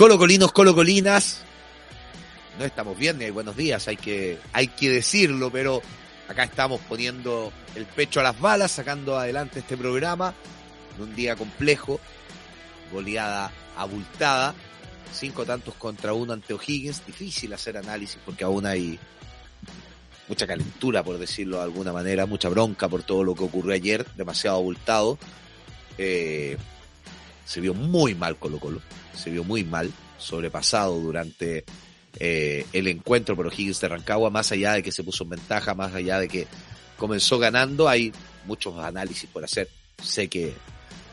Colocolinos, colocolinas. No estamos bien, hay buenos días, hay que, hay que decirlo, pero acá estamos poniendo el pecho a las balas, sacando adelante este programa en un día complejo, goleada abultada, cinco tantos contra uno ante O'Higgins, difícil hacer análisis porque aún hay mucha calentura, por decirlo de alguna manera, mucha bronca por todo lo que ocurrió ayer, demasiado abultado. Eh, se vio muy mal Colo Colo, se vio muy mal, sobrepasado durante eh, el encuentro por O'Higgins de Rancagua, más allá de que se puso en ventaja, más allá de que comenzó ganando, hay muchos análisis por hacer. Sé que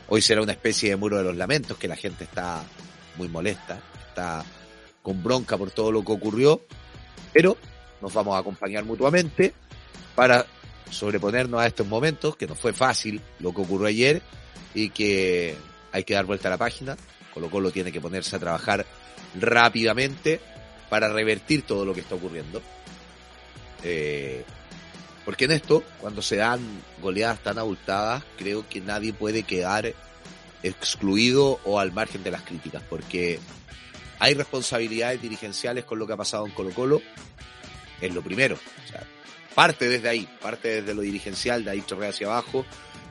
hoy será una especie de muro de los lamentos, que la gente está muy molesta, está con bronca por todo lo que ocurrió, pero nos vamos a acompañar mutuamente para sobreponernos a estos momentos, que no fue fácil lo que ocurrió ayer y que hay que dar vuelta a la página. Colo Colo tiene que ponerse a trabajar rápidamente para revertir todo lo que está ocurriendo. Eh, porque en esto, cuando se dan goleadas tan abultadas, creo que nadie puede quedar excluido o al margen de las críticas, porque hay responsabilidades dirigenciales con lo que ha pasado en Colo Colo, es lo primero. Parte desde ahí, parte desde lo dirigencial, de ahí chorrea hacia abajo,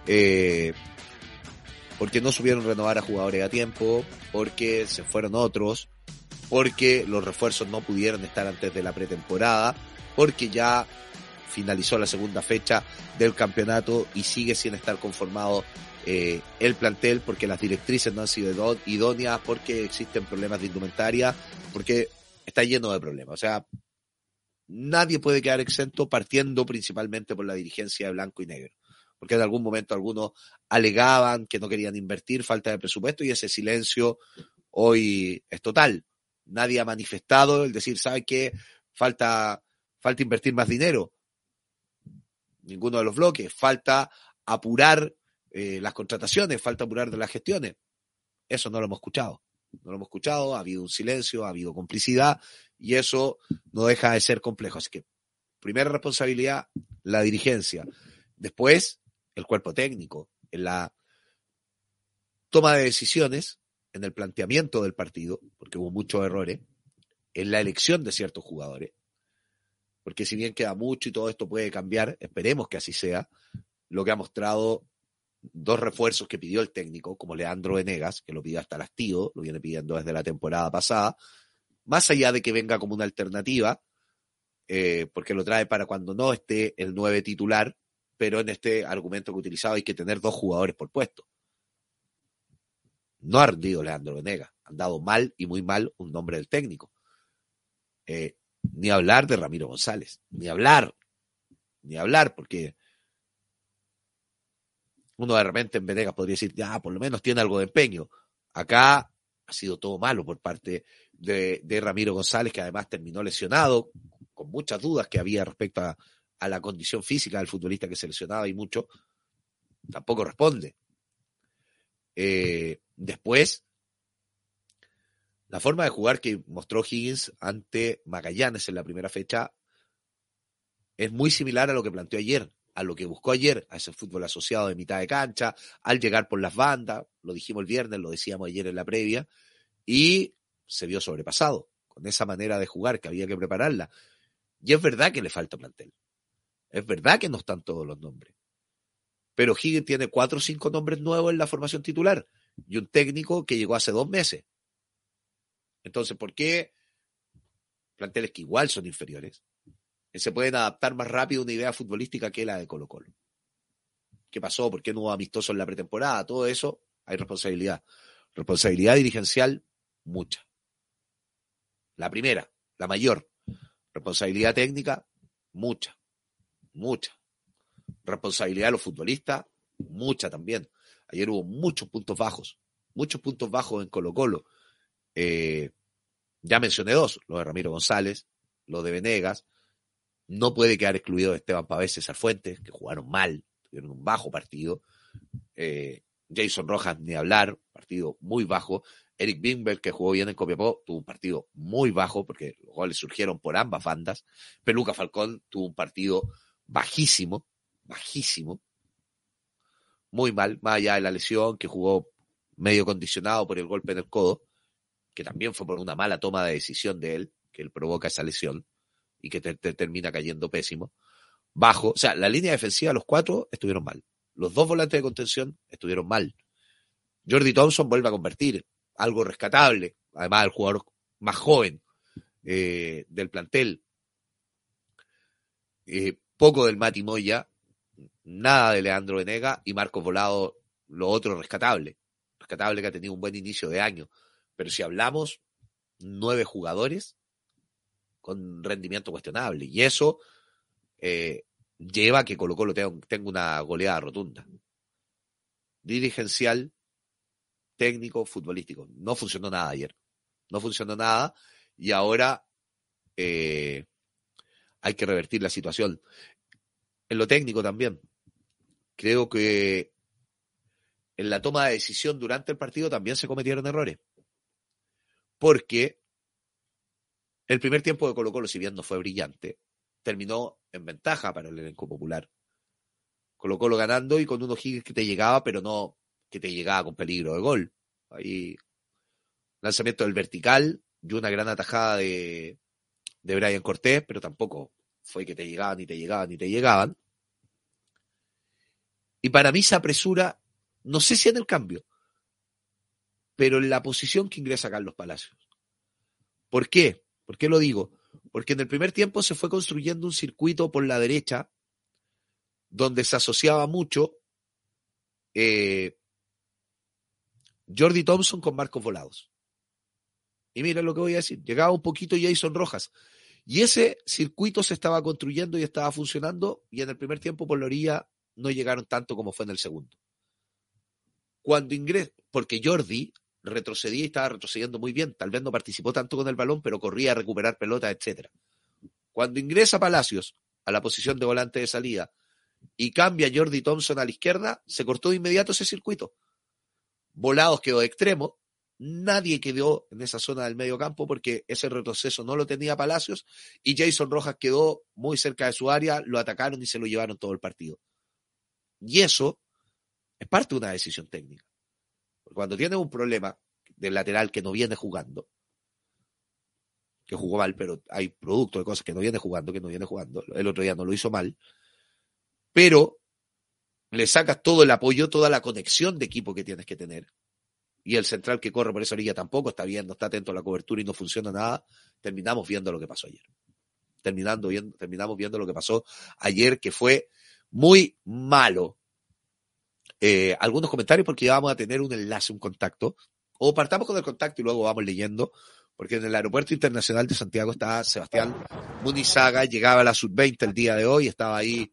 eh, porque no supieron renovar a jugadores a tiempo, porque se fueron otros, porque los refuerzos no pudieron estar antes de la pretemporada, porque ya finalizó la segunda fecha del campeonato y sigue sin estar conformado eh, el plantel porque las directrices no han sido idóneas, porque existen problemas de indumentaria, porque está lleno de problemas. O sea, nadie puede quedar exento partiendo principalmente por la dirigencia de blanco y negro. Porque en algún momento algunos alegaban que no querían invertir, falta de presupuesto y ese silencio hoy es total. Nadie ha manifestado el decir, ¿sabe qué? Falta, falta invertir más dinero. Ninguno de los bloques. Falta apurar eh, las contrataciones, falta apurar de las gestiones. Eso no lo hemos escuchado. No lo hemos escuchado, ha habido un silencio, ha habido complicidad y eso no deja de ser complejo. Así que, primera responsabilidad, la dirigencia. Después, el cuerpo técnico, en la toma de decisiones, en el planteamiento del partido, porque hubo muchos errores, en la elección de ciertos jugadores, porque si bien queda mucho y todo esto puede cambiar, esperemos que así sea, lo que ha mostrado dos refuerzos que pidió el técnico, como Leandro Venegas, que lo pidió hasta el lo viene pidiendo desde la temporada pasada, más allá de que venga como una alternativa, eh, porque lo trae para cuando no esté el 9 titular, pero en este argumento que he utilizado hay que tener dos jugadores por puesto. No ha rendido Leandro Venegas, han dado mal y muy mal un nombre del técnico. Eh, ni hablar de Ramiro González, ni hablar, ni hablar, porque uno de repente en Venegas podría decir, ya, por lo menos tiene algo de empeño. Acá ha sido todo malo por parte de Ramiro González, que además terminó lesionado, con muchas dudas que había respecto a, a la condición física del futbolista que seleccionaba y mucho, tampoco responde. Eh, después, la forma de jugar que mostró Higgins ante Magallanes en la primera fecha es muy similar a lo que planteó ayer, a lo que buscó ayer, a ese fútbol asociado de mitad de cancha, al llegar por las bandas, lo dijimos el viernes, lo decíamos ayer en la previa, y se vio sobrepasado con esa manera de jugar que había que prepararla. Y es verdad que le falta plantel. Es verdad que no están todos los nombres. Pero Higgins tiene cuatro o cinco nombres nuevos en la formación titular y un técnico que llegó hace dos meses. Entonces, ¿por qué planteles que igual son inferiores se pueden adaptar más rápido a una idea futbolística que la de Colo Colo? ¿Qué pasó? ¿Por qué no hubo amistoso en la pretemporada? Todo eso hay responsabilidad. Responsabilidad dirigencial, mucha. La primera, la mayor. Responsabilidad técnica, mucha mucha. Responsabilidad de los futbolistas, mucha también. Ayer hubo muchos puntos bajos, muchos puntos bajos en Colo Colo. Eh, ya mencioné dos, lo de Ramiro González, lo de Venegas. No puede quedar excluido Esteban Pavés César Fuentes, que jugaron mal, tuvieron un bajo partido. Eh, Jason Rojas, ni hablar, partido muy bajo. Eric Bimber, que jugó bien en Copiapó, tuvo un partido muy bajo porque los goles surgieron por ambas bandas. Peluca Falcón tuvo un partido bajísimo, bajísimo, muy mal, más allá de la lesión, que jugó medio condicionado por el golpe en el codo, que también fue por una mala toma de decisión de él, que él provoca esa lesión y que te, termina cayendo pésimo. Bajo, o sea, la línea defensiva, los cuatro estuvieron mal. Los dos volantes de contención estuvieron mal. Jordi Thompson vuelve a convertir algo rescatable, además el jugador más joven eh, del plantel. Eh, poco del Mati Moya, nada de Leandro Venega y Marcos Volado, lo otro rescatable. Rescatable que ha tenido un buen inicio de año. Pero si hablamos, nueve jugadores con rendimiento cuestionable. Y eso eh, lleva a que Colo Colo tenga una goleada rotunda. Dirigencial, técnico, futbolístico. No funcionó nada ayer. No funcionó nada y ahora eh, hay que revertir la situación. En lo técnico también. Creo que en la toma de decisión durante el partido también se cometieron errores. Porque el primer tiempo de Colo Colo, si bien no fue brillante, terminó en ventaja para el elenco popular. Colo Colo ganando y con unos gigas que te llegaba, pero no que te llegaba con peligro de gol. Ahí lanzamiento del vertical y una gran atajada de, de Brian Cortés, pero tampoco fue que te llegaban, ni te llegaban, ni te llegaban. Y para mí se apresura, no sé si en el cambio, pero en la posición que ingresa Carlos Palacios. ¿Por qué? ¿Por qué lo digo? Porque en el primer tiempo se fue construyendo un circuito por la derecha donde se asociaba mucho eh, Jordi Thompson con Marcos Volados. Y mira lo que voy a decir, llegaba un poquito Jason Rojas. Y ese circuito se estaba construyendo y estaba funcionando y en el primer tiempo por la orilla no llegaron tanto como fue en el segundo. Cuando ingresa, porque Jordi retrocedía y estaba retrocediendo muy bien. Tal vez no participó tanto con el balón, pero corría a recuperar pelota, etcétera. Cuando ingresa Palacios a la posición de volante de salida y cambia Jordi Thompson a la izquierda, se cortó de inmediato ese circuito. Volados quedó de extremo, nadie quedó en esa zona del medio campo porque ese retroceso no lo tenía Palacios y Jason Rojas quedó muy cerca de su área, lo atacaron y se lo llevaron todo el partido. Y eso es parte de una decisión técnica. Cuando tienes un problema del lateral que no viene jugando, que jugó mal, pero hay producto de cosas que no viene jugando, que no viene jugando. El otro día no lo hizo mal. Pero le sacas todo el apoyo, toda la conexión de equipo que tienes que tener. Y el central que corre por esa orilla tampoco está viendo, está atento a la cobertura y no funciona nada. Terminamos viendo lo que pasó ayer. Terminando viendo, terminamos viendo lo que pasó ayer, que fue muy malo. Eh, algunos comentarios porque ya vamos a tener un enlace, un contacto. O partamos con el contacto y luego vamos leyendo, porque en el Aeropuerto Internacional de Santiago está Sebastián Munizaga, llegaba a la sub-20 el día de hoy, estaba ahí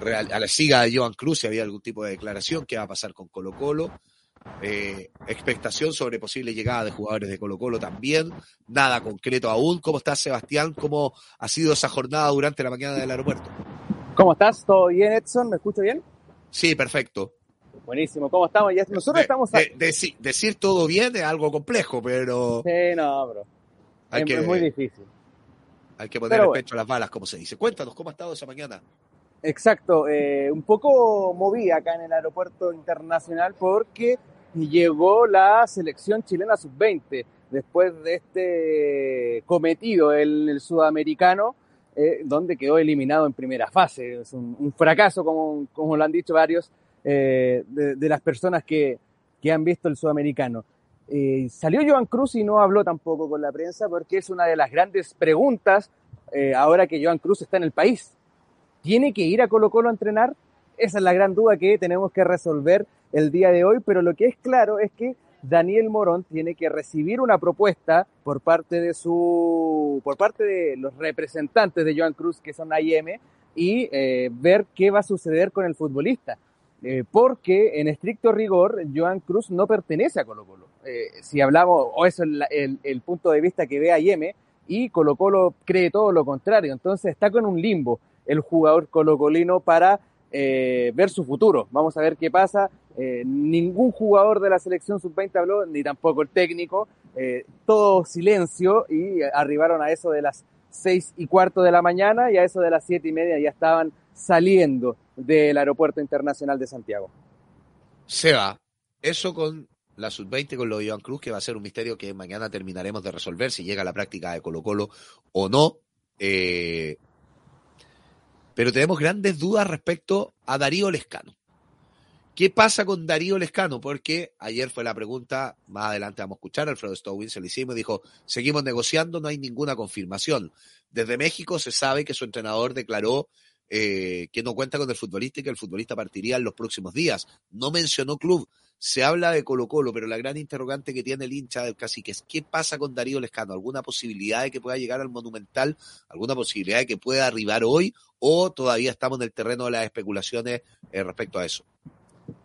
a la siga de Joan Cruz si había algún tipo de declaración, qué va a pasar con Colo Colo. Eh, expectación sobre posible llegada de jugadores de Colo Colo también. Nada concreto aún. ¿Cómo estás, Sebastián? ¿Cómo ha sido esa jornada durante la mañana del aeropuerto? ¿Cómo estás? ¿Todo bien, Edson? ¿Me escucho bien? Sí, perfecto. Buenísimo, ¿cómo estamos? Ya, nosotros estamos... decir todo bien es algo complejo, pero... Sí, no, bro. es, muy difícil. Hay que poner el pecho a las balas, como se dice. Cuéntanos, ¿cómo ha estado esa mañana? Exacto, eh, un poco moví acá en el aeropuerto internacional porque llegó la selección chilena sub-20 después de este cometido, el, el sudamericano, eh, donde quedó eliminado en primera fase. Es un, fracaso, como, lo han dicho varios eh, de, las personas que, que, han visto el sudamericano. Eh, salió Joan Cruz y no habló tampoco con la prensa porque es una de las grandes preguntas ahora que Joan Cruz está en el país. ¿Tiene que ir a Colo Colo a entrenar? Esa es la gran duda que tenemos que resolver el día de hoy, pero lo que es claro es que Daniel Morón tiene que recibir una propuesta por parte de su, por parte de los representantes de Joan Cruz, que son AIM, y ver qué va a suceder con el futbolista. Eh, porque en estricto rigor Joan Cruz no pertenece a Colo Colo. Eh, si hablamos, o eso es el, punto de vista que ve a Yeme, y Colo Colo cree todo lo contrario. Entonces está con un limbo el jugador colocolino para eh, ver su futuro. Vamos a ver qué pasa. ningún jugador de la selección sub-20 habló, ni tampoco el técnico. todo silencio y arribaron a eso de las seis y cuarto de la mañana y a eso de las siete y media ya estaban saliendo del Aeropuerto Internacional de Santiago. Seba, eso con la sub-20 con lo de Joan Cruz, que va a ser un misterio que mañana terminaremos de resolver si llega la práctica de Colo Colo o no. Eh, pero tenemos grandes dudas respecto a Darío Lescano. ¿Qué pasa con Darío Lescano? Porque ayer fue la pregunta, más adelante vamos a escuchar, Alfredo Stowin se lo hicimos y dijo, seguimos negociando, no hay ninguna confirmación. Desde México se sabe que su entrenador declaró eh, que no cuenta con el futbolista y que el futbolista partiría en los próximos días. No mencionó club, se habla de Colo Colo, pero la gran interrogante que tiene el hincha del cacique es ¿qué pasa con Darío Lescano? ¿Alguna posibilidad de que pueda llegar al Monumental? ¿Alguna posibilidad de que pueda arribar hoy? ¿O todavía estamos en el terreno de las especulaciones eh, respecto a eso?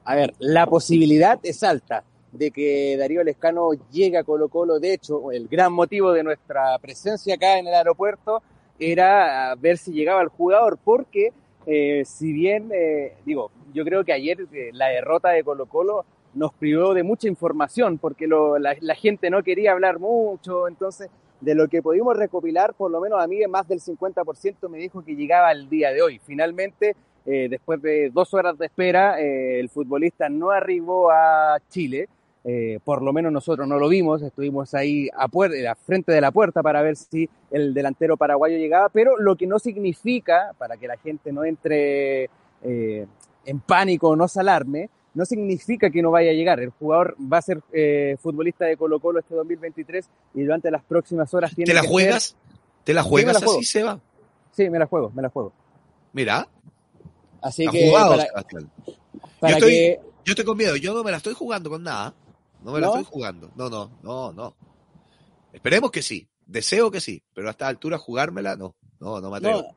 A ver, la posibilidad es alta de que Darío Lescano llegue a Colo Colo. De hecho, el gran motivo de nuestra presencia acá en el aeropuerto era ver si llegaba el jugador, porque eh, si bien, eh, digo, yo creo que ayer eh, la derrota de Colo Colo nos privó de mucha información, porque lo, la, gente no quería hablar mucho, entonces de lo que pudimos recopilar, por lo menos a mí más del 50% me dijo que llegaba el día de hoy. Finalmente, eh, después de dos horas de espera, eh, el futbolista no arribó a Chile, eh, por lo menos nosotros no lo vimos, estuvimos ahí a, a, frente de la puerta para ver si el delantero paraguayo llegaba, pero lo que no significa, para que la gente no entre en pánico o no se alarme, no significa que no vaya a llegar. El jugador va a ser eh, futbolista de Colo Colo este 2023 y durante las próximas horas tiene ¿Te la que juegas? ¿Te la juegas sí, la así, Seba? Sí, me la juego, me la juego. Mira. Así que jugado, para, para yo, estoy, que... yo estoy con miedo, yo no me la estoy jugando con nada. No me la estoy jugando. No, no, no, no. Esperemos que sí. Deseo que sí. Pero a esta altura jugármela, no. No, no me atrevo. No,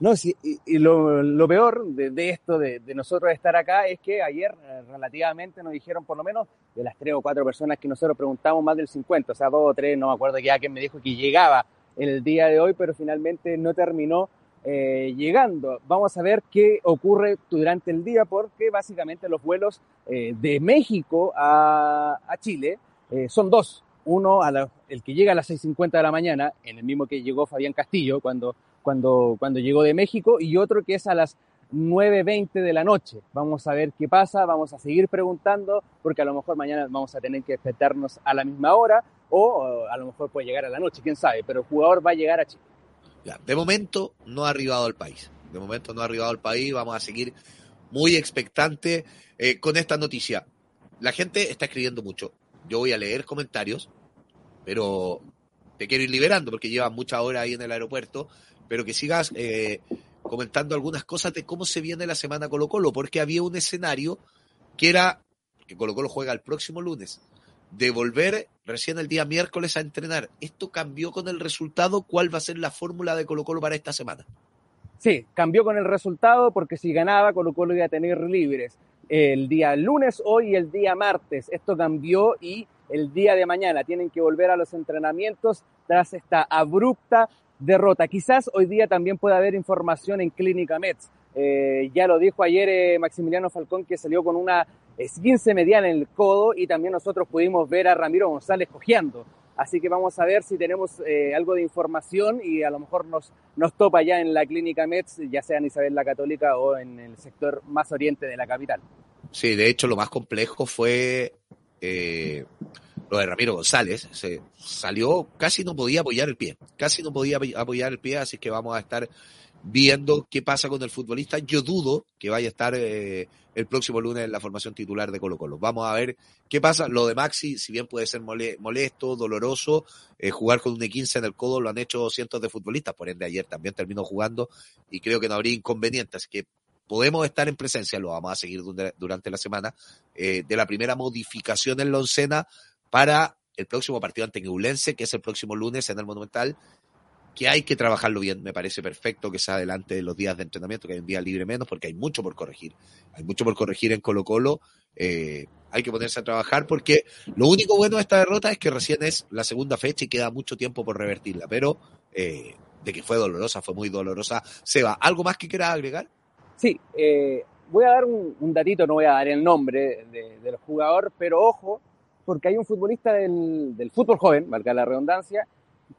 no sí, y, lo, lo, peor de, esto, de, nosotros estar acá, es que ayer eh, relativamente nos dijeron, por lo menos, de las tres o cuatro personas que nosotros preguntamos, más del 50, o sea, dos o tres, no me acuerdo ya quién me dijo que llegaba el día de hoy, pero finalmente no terminó eh, llegando. Vamos a ver qué ocurre durante el día porque básicamente los vuelos eh, de México a, a Chile eh, son dos. Uno, a la, el que llega a las 6.50 de la mañana, en el mismo que llegó Fabián Castillo cuando, cuando, cuando llegó de México, y otro que es a las 9.20 de la noche. Vamos a ver qué pasa, vamos a seguir preguntando, porque a lo mejor mañana vamos a tener que despertarnos a la misma hora, o a lo mejor puede llegar a la noche, quién sabe, pero el jugador va a llegar a Chile. Ya, de momento no ha arribado al país. De momento no ha arribado al país. Vamos a seguir muy expectante eh, con esta noticia. La gente está escribiendo mucho. Yo voy a leer comentarios, pero te quiero ir liberando porque llevas muchas horas ahí en el aeropuerto, pero que sigas eh, comentando algunas cosas de cómo se viene la semana Colo Colo, porque había un escenario que era que Colo Colo juega el próximo lunes, de volver recién el día miércoles a entrenar. ¿Esto cambió con el resultado? ¿Cuál va a ser la fórmula de Colo Colo para esta semana? Sí, cambió con el resultado porque si ganaba Colo Colo iba a tener libres el día lunes, hoy y el día martes. Esto cambió y el día de mañana tienen que volver a los entrenamientos tras esta abrupta derrota. Quizás hoy día también pueda haber información en Clínica Mets. Eh, ya lo dijo ayer eh, Maximiliano Falcón que salió con una esguince medial en el codo y también nosotros pudimos ver a Ramiro González cojeando. Así que vamos a ver si tenemos eh, algo de información y a lo mejor nos, nos topa ya en la clínica Mets, ya sea en Isabel la Católica o en el sector más oriente de la capital. Sí, de hecho lo más complejo fue eh, lo de Ramiro González. Se salió, casi no podía apoyar el pie, casi no podía apoyar el pie, así que vamos a estar viendo qué pasa con el futbolista. Yo dudo que vaya a estar eh, el próximo lunes en la formación titular de Colo Colo. Vamos a ver qué pasa. Lo de Maxi, si bien puede ser molesto, doloroso, eh, jugar con un E15 en el codo lo han hecho cientos de futbolistas, por ende ayer también terminó jugando y creo que no habría inconveniente, así que podemos estar en presencia, lo vamos a seguir durante la semana, eh, de la primera modificación en la oncena para el próximo partido ante Ñublense, que es el próximo lunes en el Monumental, que hay que trabajarlo bien. Me parece perfecto que sea adelante de los días de entrenamiento, que hay un día libre menos, porque hay mucho por corregir. Hay mucho por corregir en Colo Colo. Eh, hay que ponerse a trabajar porque lo único bueno de esta derrota es que recién es la segunda fecha y queda mucho tiempo por revertirla. Pero eh, de que fue dolorosa, fue muy dolorosa. Seba, ¿algo más que quieras agregar? Sí, eh, voy a dar un, datito, no voy a dar el nombre de, del jugador, pero ojo, porque hay un futbolista del, del fútbol joven, valga la redundancia,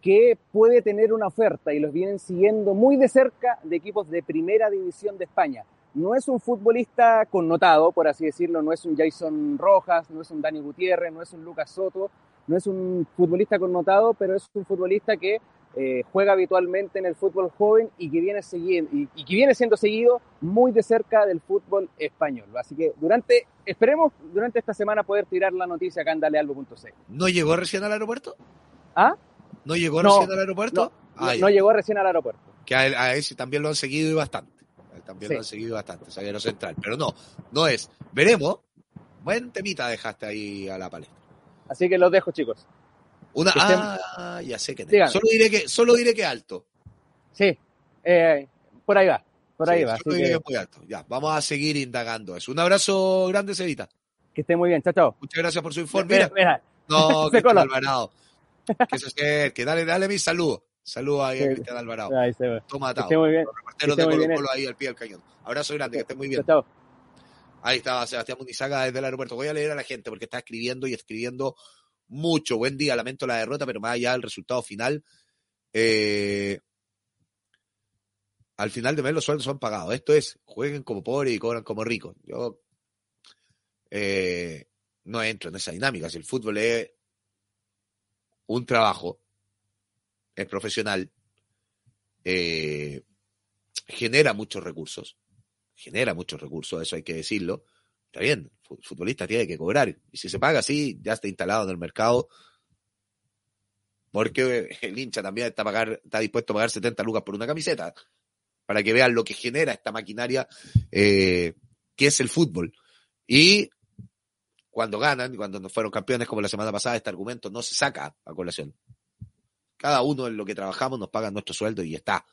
que puede tener una oferta y los vienen siguiendo muy de cerca de equipos de primera división de España. no es un futbolista connotado, por así decirlo, no es un Jason Rojas, no es un Dani Gutiérrez, no es un Lucas Soto, no es un futbolista connotado, pero es un futbolista que eh, juega habitualmente en el fútbol joven y que, viene y, y, que viene siendo seguido muy de cerca del fútbol español. Así que durante, esperemos durante esta semana poder tirar la noticia acá en dalealbo.c. ¿No llegó recién al aeropuerto? ¿Ah? ¿No llegó recién al aeropuerto? No, no, llegó recién al aeropuerto. Que a, ese también lo han seguido y bastante. También lo han seguido bastante, zaguero central. Pero no, no es. Veremos. Buen temita dejaste ahí a la palestra. Así que los dejo, chicos. Una, ah, ya sé que solo diré que solo diré que alto. Sí, eh, por ahí va, por ahí va. Solo diré que... muy alto. Ya, vamos a seguir indagando eso. Un abrazo grande, Cevita. Que esté muy bien, chao, chao. Muchas gracias por su informe. Mira, mira. No, Cristian Alvarado. Que se acerque, dale, dale mi saludo. Saludos ahí a Cristian Alvarado. Ahí se ve. Toma atado. Muy bien. Los de Colo Colo ahí al pie del cañón. Abrazo grande, que esté muy bien. Chao. Ahí estaba Sebastián Munizaga desde el aeropuerto. Voy a leer a la gente porque está escribiendo y escribiendo mucho. Buen día, lamento la derrota, pero más allá del resultado final, eh, al final de mes los sueldos son pagados. Esto es, jueguen como pobres y cobran como ricos. Yo eh, no entro en esa dinámica. Si el fútbol es un trabajo, es profesional, eh, genera muchos recursos, genera muchos recursos, eso hay que decirlo. Está bien, el futbolista tiene que cobrar. Y si se paga así, ya está instalado en el mercado. Porque el hincha también está, pagar, está dispuesto a pagar 70 lucas por una camiseta. Para que vean lo que genera esta maquinaria eh, que es el fútbol. Y cuando ganan, cuando fueron campeones como la semana pasada, este argumento no se saca a colación. Cada uno en lo que trabajamos nos paga nuestro sueldo y está.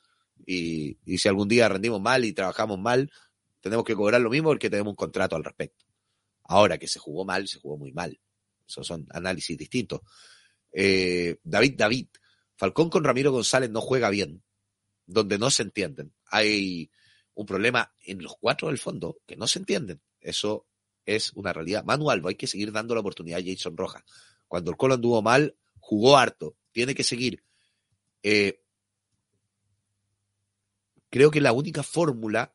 Y, y si algún día rendimos mal y trabajamos mal, tenemos que cobrar lo mismo porque tenemos un contrato al respecto. Ahora que se jugó mal, se jugó muy mal. Esos son análisis distintos. Eh, David David, Falcón con Ramiro González no juega bien, donde no se entienden. Hay un problema en los cuatro del fondo que no se entienden. Eso es una realidad. Manu Alba, hay que seguir dando la oportunidad a Jason Rojas. Cuando el Colo anduvo mal, jugó harto. Tiene que seguir. Eh, creo que la única fórmula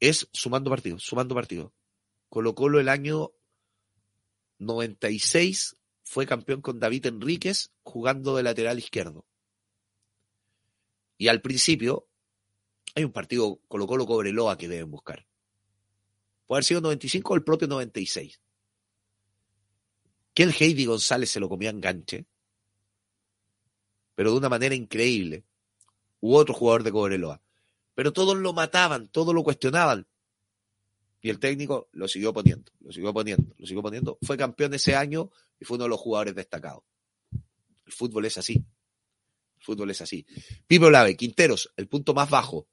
es sumando partidos, sumando partidos. Colo Colo el año 96 fue campeón con David Enríquez jugando de lateral izquierdo. Y al principio hay un partido Colo Colo Cobreloa que deben buscar. Puede haber sido 95 o el propio 96. Que el Heidi González se lo comía enganche, pero de una manera increíble. Hubo otro jugador de Cobreloa pero todos lo mataban, todos lo cuestionaban. Y el técnico lo siguió poniendo, lo siguió poniendo, lo siguió poniendo. Fue campeón ese año y fue uno de los jugadores destacados. El fútbol es así. El fútbol es así. Pipo Lave, Quinteros, el punto más bajo.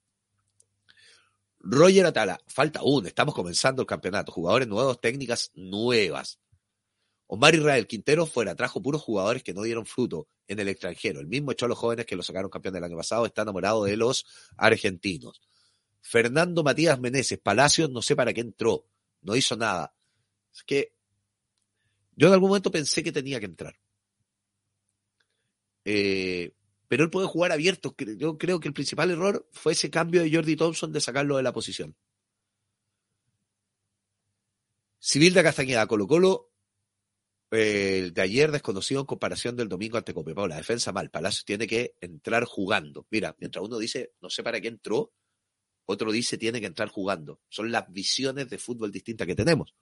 Roger Atala, falta uno, estamos comenzando el campeonato. Jugadores nuevos, técnicas nuevas. Omar Israel Quintero fuera, trajo puros jugadores que no dieron fruto en el extranjero. El mismo echó a los jóvenes que lo sacaron campeón del año pasado, está enamorado de los argentinos. Fernando Matías Meneses, Palacios, no sé para qué entró, no hizo nada. Es que yo en algún momento pensé que tenía que entrar. Eh, pero él puede jugar abierto. Yo creo que el principal error fue ese cambio de Jordi Thompson de sacarlo de la posición. Civil de Castañeda, Colo Colo, el de ayer desconocido en comparación del domingo ante Copiapó. La defensa mal. Palacios tiene que entrar jugando. Mira, mientras uno dice, no sé para qué entró, otro dice, tiene que entrar jugando. Son las visiones de fútbol distintas que tenemos.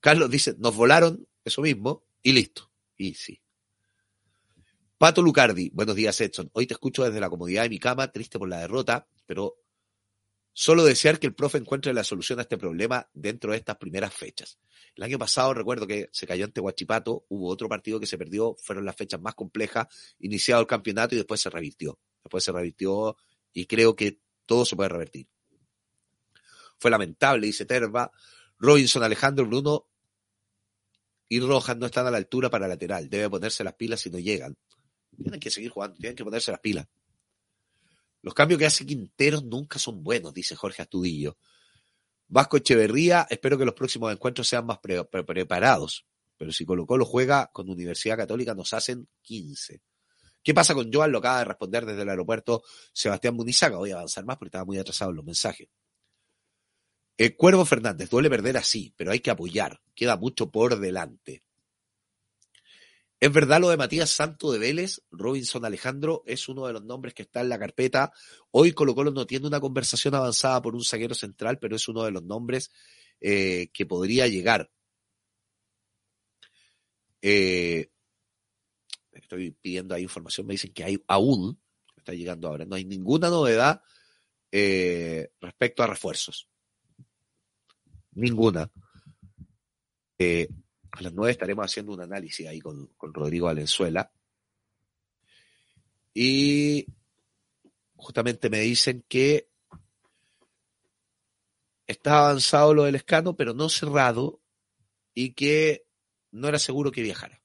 Carlos dice, nos volaron, eso mismo, y listo. Y sí. Pato Lucardi, buenos días Edson. Hoy te escucho desde la comodidad de mi cama, triste por la derrota, pero Solo desear que el profe encuentre la solución a este problema dentro de estas primeras fechas. El año pasado recuerdo que se cayó ante Huachipato, hubo otro partido que se perdió, fueron las fechas más complejas, iniciado el campeonato y después se revirtió. Después se revirtió y creo que todo se puede revertir. Fue lamentable, dice Terva. Robinson, Alejandro, Bruno y Rojas no están a la altura para lateral. Debe ponerse las pilas si no llegan. Tienen que seguir jugando, tienen que ponerse las pilas. Los cambios que hace Quinteros nunca son buenos, dice Jorge Astudillo. Vasco Echeverría, espero que los próximos encuentros sean más preparados. Pero si Colo Colo juega con Universidad Católica, nos hacen 15. ¿Qué pasa con Joan? Lo acaba de responder desde el aeropuerto Sebastián Munizaga. Voy a avanzar más porque estaba muy atrasado en los mensajes. El Cuervo Fernández, duele perder así, pero hay que apoyar. Queda mucho por delante. Es verdad lo de Matías Santo de Vélez, Robinson Alejandro es uno de los nombres que está en la carpeta. Hoy Colo Colo no tiene una conversación avanzada por un zaguero central, pero es uno de los nombres eh, que podría llegar. Eh, estoy pidiendo ahí información, me dicen que hay aún, está llegando ahora, no hay ninguna novedad eh, respecto a refuerzos. Ninguna. A las nueve estaremos haciendo un análisis ahí con, Rodrigo Valenzuela. Y justamente me dicen que está avanzado lo del escano, pero no cerrado, y que no era seguro que viajara.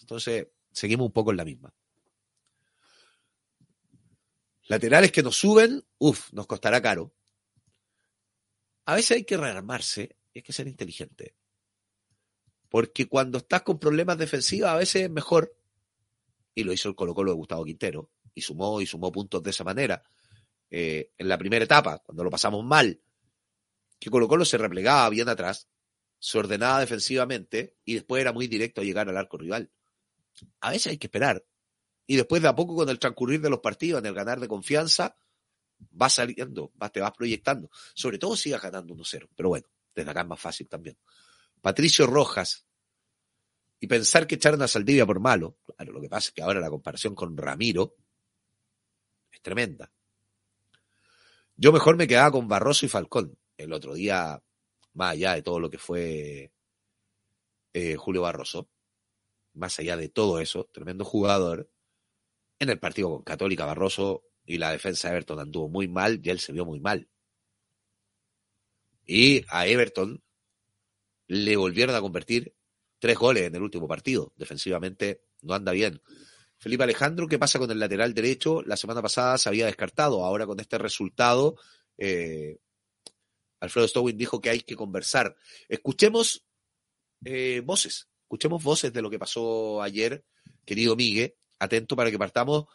Entonces, seguimos un poco en la misma. Laterales que nos suben, uff, nos costará caro. A veces hay que rearmarse y hay que ser inteligente. Porque cuando estás con problemas defensivos, a veces es mejor, y lo hizo el Colo Colo de Gustavo Quintero, y sumó y sumó puntos de esa manera. Eh, en la primera etapa, cuando lo pasamos mal, que Colo Colo se replegaba bien atrás, se ordenaba defensivamente y después era muy directo a llegar al arco rival. A veces hay que esperar. Y después de a poco, con el transcurrir de los partidos, en el ganar de confianza, va saliendo, vas, te vas proyectando. Sobre todo sigas ganando 1-0. Pero bueno, desde acá es más fácil también. Patricio Rojas. Y pensar que echaron a Saldivia por malo. Claro, lo que pasa es que ahora la comparación con Ramiro es tremenda. Yo mejor me quedaba con Barroso y Falcón. El otro día, más allá de todo lo que fue eh, Julio Barroso, más allá de todo eso, tremendo jugador. En el partido con Católica, Barroso y la defensa de Everton anduvo muy mal y él se vio muy mal. Y a Everton le volvieron a convertir tres goles en el último partido. Defensivamente no anda bien. Felipe Alejandro, ¿qué pasa con el lateral derecho? La semana pasada se había descartado. Ahora con este resultado, eh, Alfredo Stowin dijo que hay que conversar. Escuchemos eh, voces, escuchemos voces de lo que pasó ayer, querido Miguel. Atento para que partamos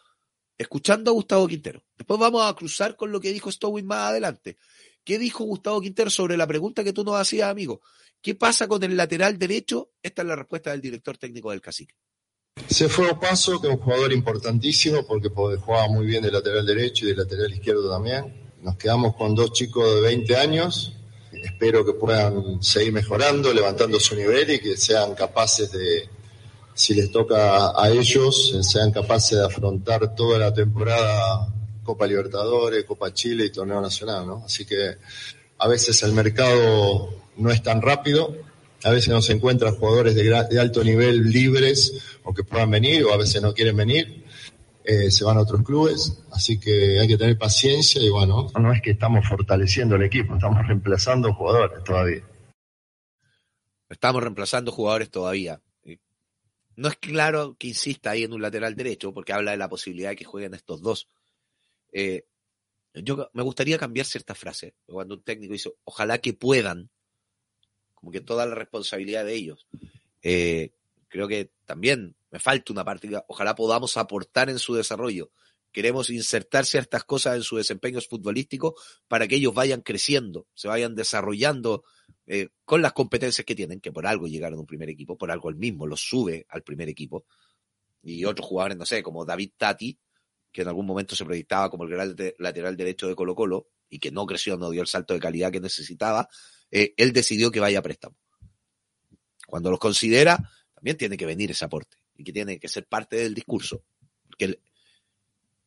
escuchando a Gustavo Quintero. Después vamos a cruzar con lo que dijo Stowin más adelante. ¿Qué dijo Gustavo Quintero sobre la pregunta que tú nos hacías, amigo? ¿Qué pasa con el lateral derecho? Esta es la respuesta del director técnico del Cacique. Se fue a Paso, que es un jugador importantísimo porque jugaba muy bien de lateral derecho y de lateral izquierdo también. Nos quedamos con dos chicos de 20 años. Espero que puedan seguir mejorando, levantando su nivel y que sean capaces de, si les toca a ellos, sean capaces de afrontar toda la temporada Copa Libertadores, Copa Chile y Torneo Nacional, ¿no? Así que a veces el mercado no es tan rápido. A veces no se encuentran jugadores de, alto nivel libres o que puedan venir o a veces no quieren venir. Eh, se van a otros clubes, así que hay que tener paciencia y bueno, no es que estamos fortaleciendo el equipo, estamos reemplazando jugadores todavía. Estamos reemplazando jugadores todavía. No es claro que insista ahí en un lateral derecho, porque habla de la posibilidad de que jueguen estos dos. Eh, yo me gustaría cambiar cierta frase. Cuando un técnico dice, ojalá que puedan, como que toda la responsabilidad de ellos. Eh, creo que también me falta una parte, ojalá podamos aportar en su desarrollo. Queremos insertar ciertas cosas en su desempeño futbolístico para que ellos vayan creciendo, se vayan desarrollando eh, con las competencias que tienen, que por algo llegaron a un primer equipo, por algo él mismo los sube al primer equipo. Y otros jugadores, no sé, como David Tati, que en algún momento se proyectaba como el gran lateral derecho de Colo Colo y que no creció, no dio el salto de calidad que necesitaba, eh, él decidió que vaya a préstamo. Cuando los considera, también tiene que venir ese aporte y que tiene que ser parte del discurso. Porque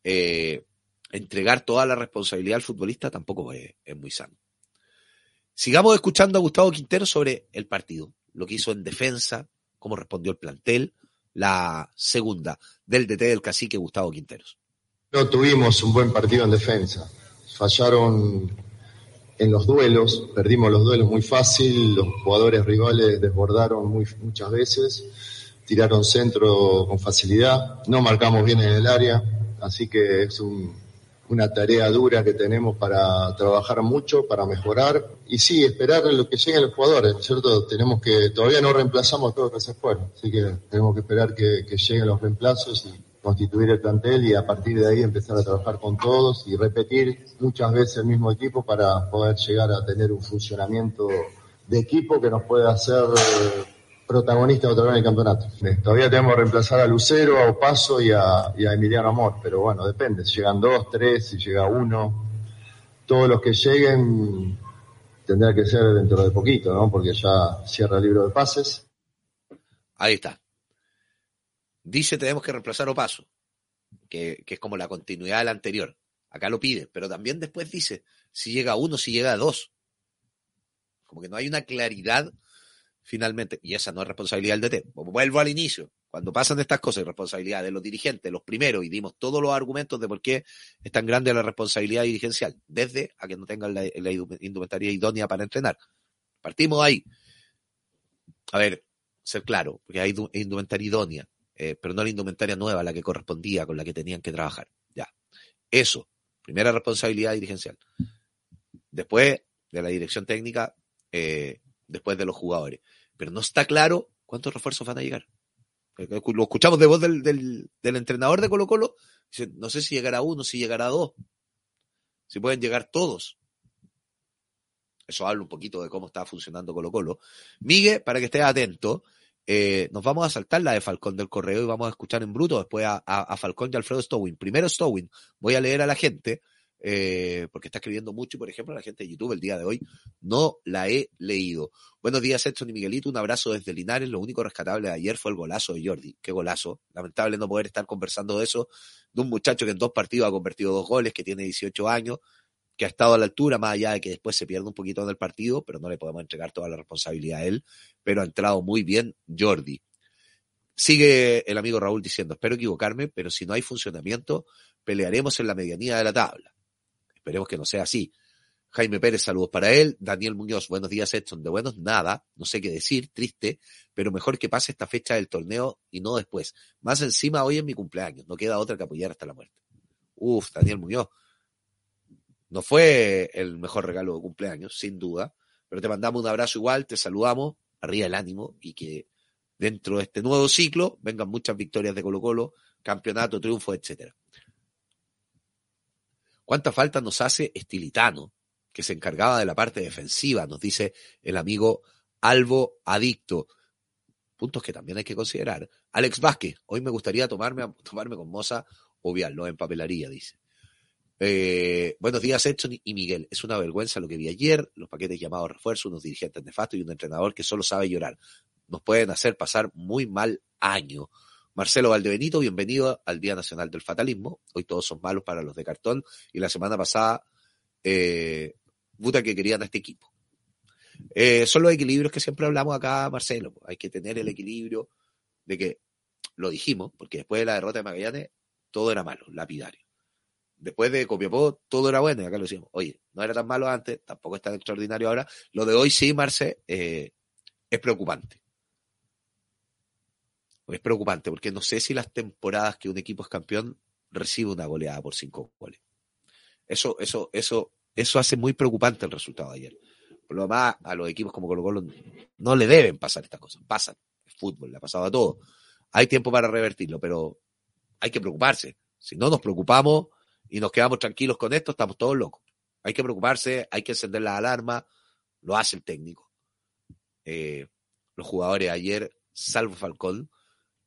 eh, entregar toda la responsabilidad al futbolista tampoco es, muy sano. Sigamos escuchando a Gustavo Quintero sobre el partido, lo que hizo en defensa, cómo respondió el plantel, la segunda del DT del cacique Gustavo Quinteros. No tuvimos un buen partido en defensa. Fallaron en los duelos, perdimos los duelos muy fácil, los jugadores rivales desbordaron muy, muchas veces, tiraron centro con facilidad, no marcamos bien en el área, así que es una tarea dura que tenemos para trabajar mucho, para mejorar y sí, esperar lo que lleguen los jugadores, ¿cierto? Tenemos que, todavía no reemplazamos todo lo que se fueron, así que tenemos que esperar que, que lleguen los reemplazos y constituir el plantel y a partir de ahí empezar a trabajar con todos y repetir muchas veces el mismo equipo para poder llegar a tener un funcionamiento de equipo que nos pueda hacer eh, protagonistas otra vez en el campeonato. Todavía tenemos que reemplazar a Lucero, a Opaso y a, y a Emiliano Amor, pero bueno, depende, si llegan dos, tres, si llega uno, todos los que lleguen tendrá que ser dentro de poquito, ¿no? Porque ya cierra el libro de pases. Ahí está. Dice tenemos que reemplazar Opaso, que, que es como la continuidad del anterior. Acá lo pide, pero también después dice si llega uno, si llega dos. Como que no hay una claridad finalmente, y esa no es responsabilidad del DT. Vuelvo al inicio. Cuando pasan estas cosas, responsabilidad de los dirigentes, los primeros, y dimos todos los argumentos de por qué es tan grande la responsabilidad dirigencial, desde a que no tengan la, la indumentaria idónea para entrenar. Partimos ahí. A ver, ser claro, porque hay indumentaria idónea, eh, pero no la indumentaria nueva, la que correspondía, con la que tenían que trabajar. Ya. Eso, primera responsabilidad dirigencial. Después de la dirección técnica, eh, después de los jugadores. Pero no está claro cuántos refuerzos van a llegar. Lo escuchamos de voz del, del, entrenador de Colo Colo. Dice, no sé si llegará uno, si llegará dos. Si pueden llegar todos. Eso habla un poquito de cómo está funcionando Colo Colo. Miguel, para que estés atento, eh, nos vamos a saltar la de Falcón del Correo y vamos a escuchar en bruto después a, a, Falcón y Alfredo Stowin. Primero Stowin, voy a leer a la gente eh, porque está escribiendo mucho y, por ejemplo, la gente de YouTube el día de hoy no la he leído. Buenos días, Edson y Miguelito. Un abrazo desde Linares. Lo único rescatable de ayer fue el golazo de Jordi. Qué golazo. Lamentable no poder estar conversando de eso, de un muchacho que en dos partidos ha convertido dos goles, que tiene 18 años, que ha estado a la altura, más allá de que después se pierde un poquito en el partido, pero no le podemos entregar toda la responsabilidad a él. Pero ha entrado muy bien Jordi. Sigue el amigo Raúl diciendo, espero equivocarme, pero si no hay funcionamiento, pelearemos en la medianía de la tabla. Esperemos que no sea así. Jaime Pérez, saludos para él. Daniel Muñoz, buenos días, Edson. De buenos, nada, no sé qué decir, triste, pero mejor que pase esta fecha del torneo y no después. Más encima, hoy es mi cumpleaños, no queda otra que apoyar hasta la muerte. Uf, Daniel Muñoz. No fue el mejor regalo de cumpleaños, sin duda, pero te mandamos un abrazo igual, te saludamos, arriba el ánimo y que dentro de este nuevo ciclo vengan muchas victorias de Colo Colo, campeonato, triunfo, etcétera. ¿Cuánta falta nos hace Estilitano, que se encargaba de la parte defensiva? Nos dice el amigo Albo Adicto. Puntos que también hay que considerar. Alex Vázquez, hoy me gustaría tomarme, tomarme con Moza obviarlo en papelería, dice. Eh, buenos días, Edson y Miguel. Es una vergüenza lo que vi ayer, los paquetes llamados refuerzo, unos dirigentes nefastos y un entrenador que solo sabe llorar. Nos pueden hacer pasar muy mal año. Marcelo Valdebenito, bienvenido al Día Nacional del Fatalismo. Hoy todos son malos para los de cartón y la semana pasada, eh, puta que querían a este equipo. Eh, son los equilibrios que siempre hablamos acá, Marcelo. Hay que tener el equilibrio de que, lo dijimos, porque después de la derrota de Magallanes, todo era malo, lapidario. Después de Copiapó, todo era bueno, y acá lo decimos. Oye, no era tan malo antes, tampoco es tan extraordinario ahora. Lo de hoy sí, Marce, eh, es preocupante es preocupante porque no sé si las temporadas que un equipo es campeón recibe una goleada por cinco goles. Eso, eso, eso, eso hace muy preocupante el resultado de ayer. Por lo demás, a los equipos como Colo Colo no le deben pasar estas cosas. Pasan. El fútbol le ha pasado a todo. Hay tiempo para revertirlo, pero hay que preocuparse. Si no nos preocupamos y nos quedamos tranquilos con esto, estamos todos locos. Hay que preocuparse, hay que encender la alarma. Lo hace el técnico. Eh, los jugadores ayer, salvo Falcón,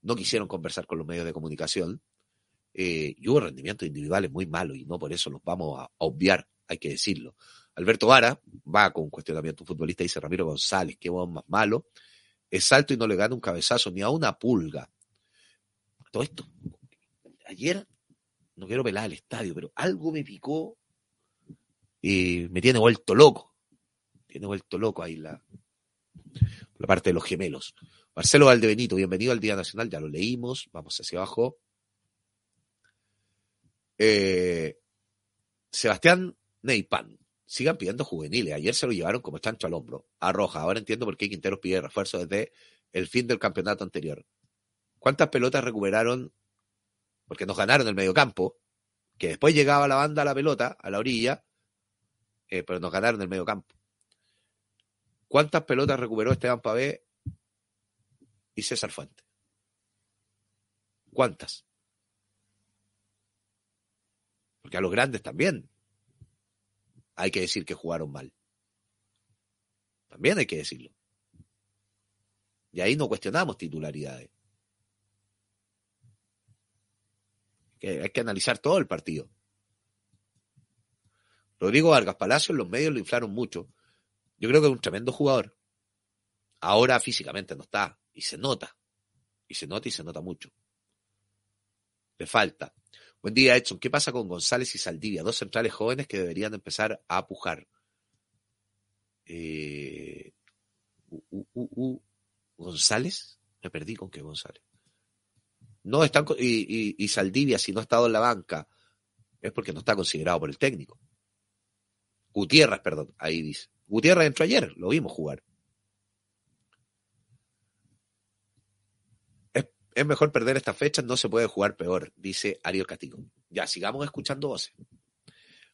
no quisieron conversar con los medios de comunicación eh, y hubo rendimientos individuales muy malos y no por eso los vamos a, obviar, hay que decirlo. Alberto Vara va con un cuestionamiento futbolista, dice Ramiro González, que vos más malo, es alto y no le gana un cabezazo ni a una pulga. Todo esto, ayer, no quiero pelar el estadio, pero algo me picó y me tiene vuelto loco. Tiene vuelto loco ahí la, la parte de los gemelos. Marcelo Valdebenito, bienvenido al Día Nacional, ya lo leímos, vamos hacia abajo. Eh, Sebastián Neipan, sigan pidiendo juveniles, ayer se lo llevaron como chancho al hombro, a Roja, ahora entiendo por qué Quinteros pide refuerzo desde el fin del campeonato anterior. ¿Cuántas pelotas recuperaron? Porque nos ganaron el mediocampo, que después llegaba la banda a la pelota, a la orilla, eh, pero nos ganaron el mediocampo. ¿Cuántas pelotas recuperó Esteban Pavé y César Fuente. ¿Cuántas? Porque a los grandes también hay que decir que jugaron mal. También hay que decirlo. Y ahí no cuestionamos titularidades. Que hay que analizar todo el partido. Rodrigo Vargas Palacio en los medios lo inflaron mucho. Yo creo que es un tremendo jugador. Ahora físicamente no está. Y se nota. Y se nota y se nota mucho. Le falta. Buen día, Edson. ¿Qué pasa con González y Saldivia? Dos centrales jóvenes que deberían empezar a apujar. Eh, ¿González? Me perdí con qué González. No están y, y, y, Saldivia, si no ha estado en la banca, es porque no está considerado por el técnico. Gutiérrez, perdón, ahí dice. Gutiérrez entró ayer, lo vimos jugar. Es, es mejor perder esta fecha, no se puede jugar peor, dice Ariel Castillo. Ya, sigamos escuchando voces.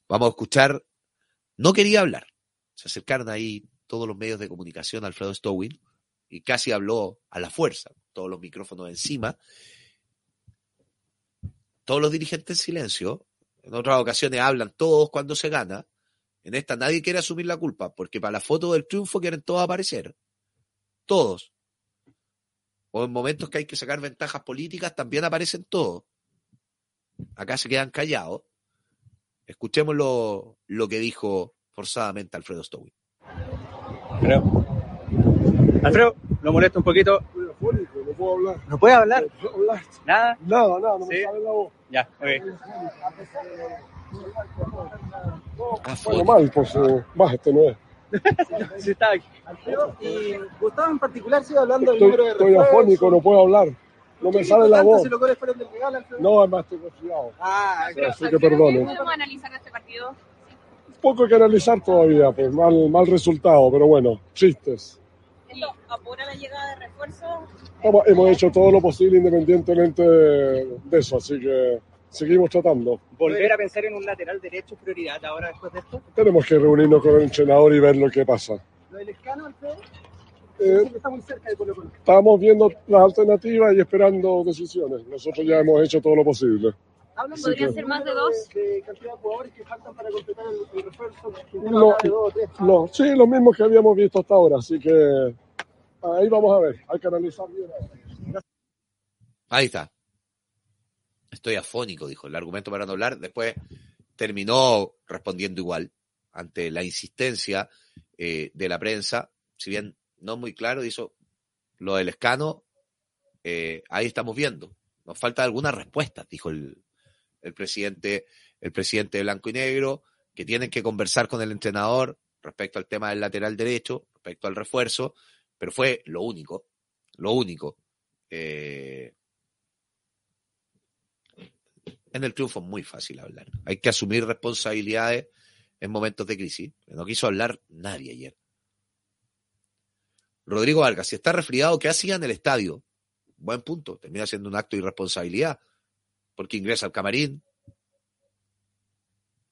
Vamos a escuchar. No quería hablar. Se acercaron ahí todos los medios de comunicación Alfredo Stowin y casi habló a la fuerza, todos los micrófonos encima. Todos los dirigentes en silencio. En otras ocasiones hablan todos cuando se gana. En esta nadie quiere asumir la culpa, porque para la foto del triunfo quieren todos aparecer. Todos. O en momentos que hay que sacar ventajas políticas también aparecen todos. Acá se quedan callados. Escuchemos lo, lo que dijo forzadamente Alfredo Stowin. Alfredo. Alfredo, lo un poquito. No puedo hablar. ¿No puede hablar? No puedo hablar. ¿Nada? Nada, nada, no me ¿Sí? sale la voz. Ya, ok. Ah, Bueno, mal, pues eh, más este no es. Sí, está aquí. Alfredo, y Gustavo en particular sigue hablando del número de estoy afónico, no puedo hablar. No me ¿Qué sale la voz. No, además estoy resfriado. Ah, Así que perdone. podemos analizar este partido? Poco que analizar todavía, pues mal, mal resultado, pero bueno, chistes. ¿Esto apura la llegada de refuerzos? Hemos, hemos hecho todo lo posible independientemente de, de eso, así que seguimos tratando. Volver a pensar en un lateral derecho prioridad ahora después de esto. Tenemos que reunirnos con el entrenador y ver lo que pasa. lo del escano, Alfredo, Eh, dice que está muy cerca de Colo Colo. estamos viendo las alternativas y esperando decisiones. Nosotros ya hemos hecho todo lo posible. Hablan ¿Podrían que- ser más de dos? De, cantidad de jugadores que faltan para completar el, el refuerzo. No. no, de dos o tres. No, sí, lo mismo que habíamos visto hasta ahora, así que ahí vamos a ver, hay que analizar bien. Ahí está. Estoy afónico, dijo. El argumento para no hablar. Después terminó respondiendo igual ante la insistencia eh, de la prensa. Si bien no muy claro, hizo lo del escano. eh, ahí estamos viendo. Nos falta alguna respuesta, dijo el, el presidente, el presidente de Blanco y Negro, que tienen que conversar con el entrenador respecto al tema del lateral derecho, respecto al refuerzo, pero fue lo único, lo único. Eh, en el triunfo es muy fácil hablar. Hay que asumir responsabilidades en momentos de crisis. No quiso hablar nadie ayer. Rodrigo Vargas, si está resfriado, ¿qué hacía en el estadio? Buen punto. Termina siendo un acto de irresponsabilidad. Porque ingresa al camarín,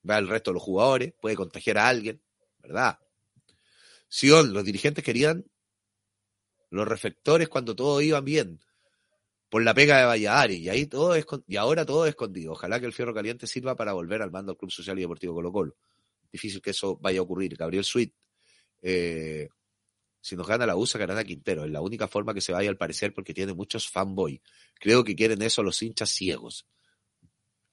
ve al resto de los jugadores, puede contagiar a alguien, ¿verdad? Sion, los dirigentes querían los reflectores cuando todo iba bien por la pega de Valladares y ahí todo es y ahora todo es escondido. Ojalá que el fierro caliente sirva para volver al mando del Club Social y Deportivo Colo Colo. Difícil que eso vaya a ocurrir. Gabriel Sweet, eh, si nos gana la USA, ganará Quintero. Es la única forma que se vaya al parecer porque tiene muchos fanboy. Creo que quieren eso los hinchas ciegos.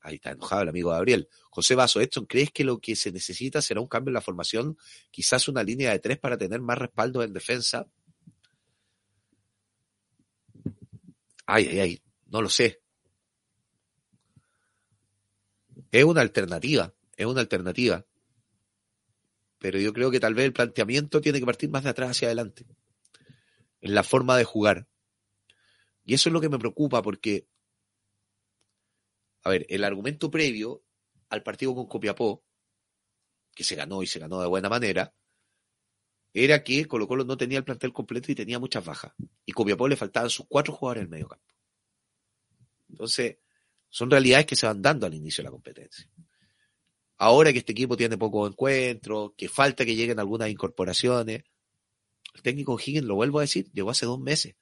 Ahí está enojado el amigo Gabriel. José Vaso, Edson, ¿crees que lo que se necesita será un cambio en la formación? Quizás una línea de tres para tener más respaldo en defensa. Ay, ay, ay, no lo sé. Es una alternativa, es una alternativa. Pero yo creo que tal vez el planteamiento tiene que partir más de atrás hacia adelante. En la forma de jugar. Y eso es lo que me preocupa porque, a ver, el argumento previo al partido con Copiapó, que se ganó y se ganó de buena manera, era que Colo Colo no tenía el plantel completo y tenía muchas bajas. Y Copiapó le faltaban sus cuatro jugadores en el medio campo. Entonces, son realidades que se van dando al inicio de la competencia. Ahora que este equipo tiene pocos encuentros, que falta que lleguen algunas incorporaciones, el técnico Higgins, lo vuelvo a decir, llegó hace dos meses.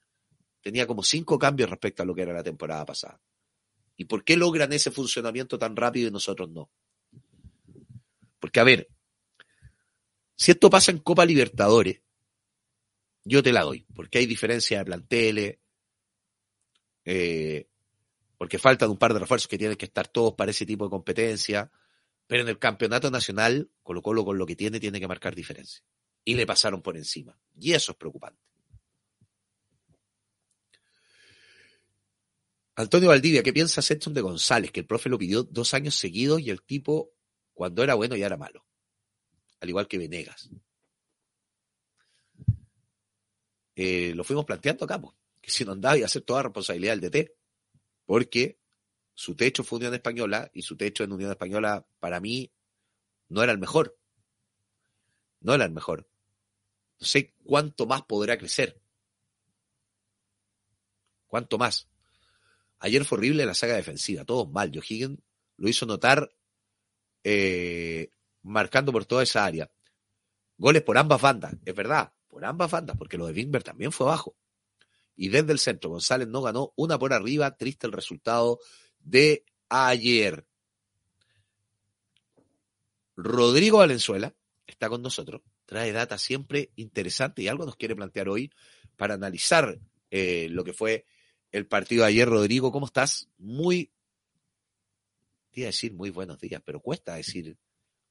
Tenía como cinco cambios respecto a lo que era la temporada pasada. ¿Y por qué logran ese funcionamiento tan rápido y nosotros no? Porque, a ver, si esto pasa en Copa Libertadores, yo te la doy, porque hay diferencia de planteles, eh, porque faltan un par de refuerzos que tienen que estar todos para ese tipo de competencia, pero en el campeonato nacional, Colo Colo con lo que tiene, tiene que marcar diferencia. Y le pasaron por encima. Y eso es preocupante. Antonio Valdivia, ¿qué piensa Sexton de González? Que el profe lo pidió dos años seguidos y el tipo, cuando era bueno, ya era malo. Al igual que Venegas. Eh, lo fuimos planteando acá, que si no andaba iba a ser toda responsabilidad del DT, porque su techo fue Unión Española y su techo en Unión Española para mí no era el mejor. No era el mejor. No sé cuánto más podrá crecer. ¿Cuánto más? Ayer fue horrible la saga defensiva, todos mal. Joe Higgins lo hizo notar eh, marcando por toda esa área. Goles por ambas bandas, es verdad, por ambas bandas, porque lo de Wingber también fue bajo. Y desde el centro, González no ganó una por arriba, triste el resultado de ayer. Rodrigo Valenzuela está con nosotros, trae data siempre interesante y algo nos quiere plantear hoy para analizar eh, lo que fue el partido de ayer. Rodrigo, ¿cómo estás? Muy, te decir muy buenos días, pero cuesta decir,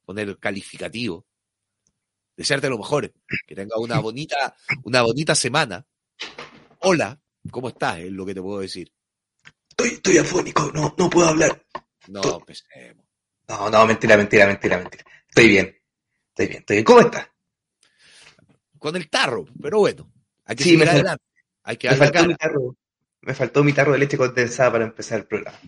poner calificativo. Desearte lo mejor, que tenga una bonita, una bonita semana. Hola, ¿cómo estás? Es lo que te puedo decir. Estoy, estoy afónico, no, no puedo hablar. No, empecemos. No, no, mentira, mentira, mentira, mentira. Estoy bien. Estoy bien, estoy bien. ¿Cómo estás? Con el tarro, pero bueno. Hay que Sí, seguir me adelante. Hay que Me faltó, mi cara. tarro, me faltó mi tarro de leche condensada para empezar el programa.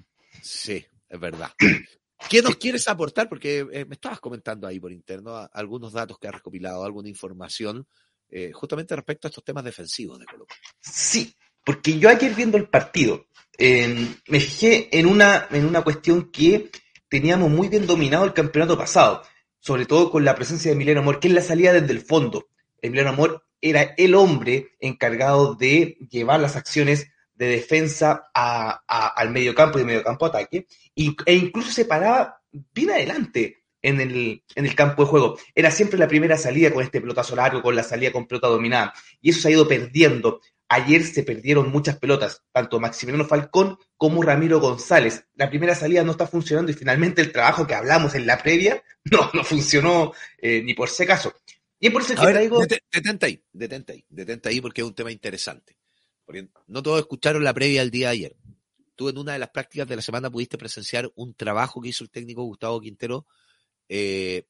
Sí, es verdad. ¿Qué nos quieres aportar? Porque eh, me estabas comentando ahí por interno algunos datos que has recopilado, alguna información, eh, justamente respecto a estos temas defensivos de Colo. Sí, porque yo ayer viendo el partido, eh, me fijé en una, en una cuestión que teníamos muy bien dominado el campeonato pasado, sobre todo con la presencia de Emiliano Amor, que es la salida desde el fondo. Emiliano Amor era el hombre encargado de llevar las acciones de defensa a, a- al mediocampo y de mediocampo a ataque, y, e incluso se paraba bien adelante en el, en el campo de juego. Era siempre la primera salida con este pelotazo largo, con la salida con pelota dominada, y eso se ha ido perdiendo. Ayer se perdieron muchas pelotas, tanto Maximiliano Falcón como Ramiro González. La primera salida no está funcionando y finalmente el trabajo que hablamos en la previa no, no funcionó eh, ni por si acaso. Y es por eso que ver, traigo... dete- detente ahí, detente ahí, detente ahí porque es un tema interesante. No todos escucharon la previa del día de ayer. Tú en una de las prácticas de la semana pudiste presenciar un trabajo que hizo el técnico Gustavo Quintero eh,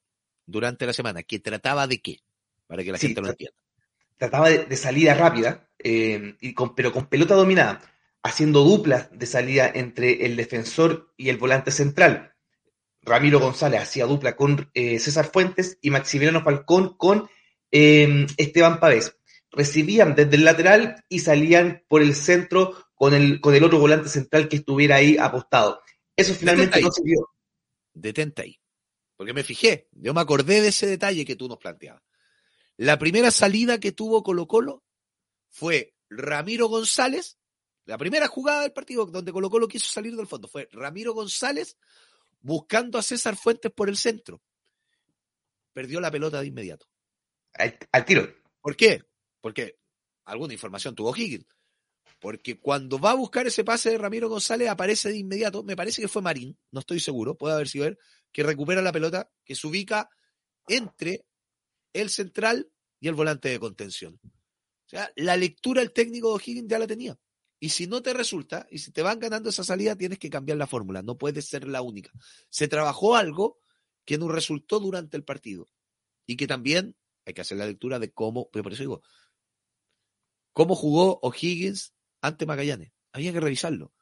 durante la semana, que trataba de qué, para que la Sí, gente lo entienda. trataba de, de salida rápida, eh, y con, pero con pelota dominada, haciendo duplas de salida entre el defensor y el volante central. Ramiro González hacía dupla con eh, César Fuentes y Maximiliano Falcón con Esteban Pavés. Recibían desde el lateral y salían por el centro con el, con el otro volante central que estuviera ahí apostado. Eso finalmente no se vio. Detente ahí. Porque me fijé, yo me acordé de ese detalle que tú nos planteabas. La primera salida que tuvo Colo Colo fue Ramiro González, la primera jugada del partido donde Colo Colo quiso salir del fondo fue Ramiro González buscando a César Fuentes por el centro. Perdió la pelota de inmediato. Al, al tiro. ¿Por qué? Porque alguna información tuvo Higgins. Porque cuando va a buscar ese pase de Ramiro González aparece de inmediato, me parece que fue Marín, no estoy seguro, puede haber sido él, que recupera la pelota, que se ubica entre el central y el volante de contención. O sea, la lectura el técnico de Higgins ya la tenía. Y si no te resulta, y si te van ganando esa salida, tienes que cambiar la fórmula, no puede ser la única. Se trabajó algo que nos resultó durante el partido y que también hay que hacer la lectura de cómo, pero por eso digo, cómo jugó O'Higgins ante Magallanes. Había que revisarlo.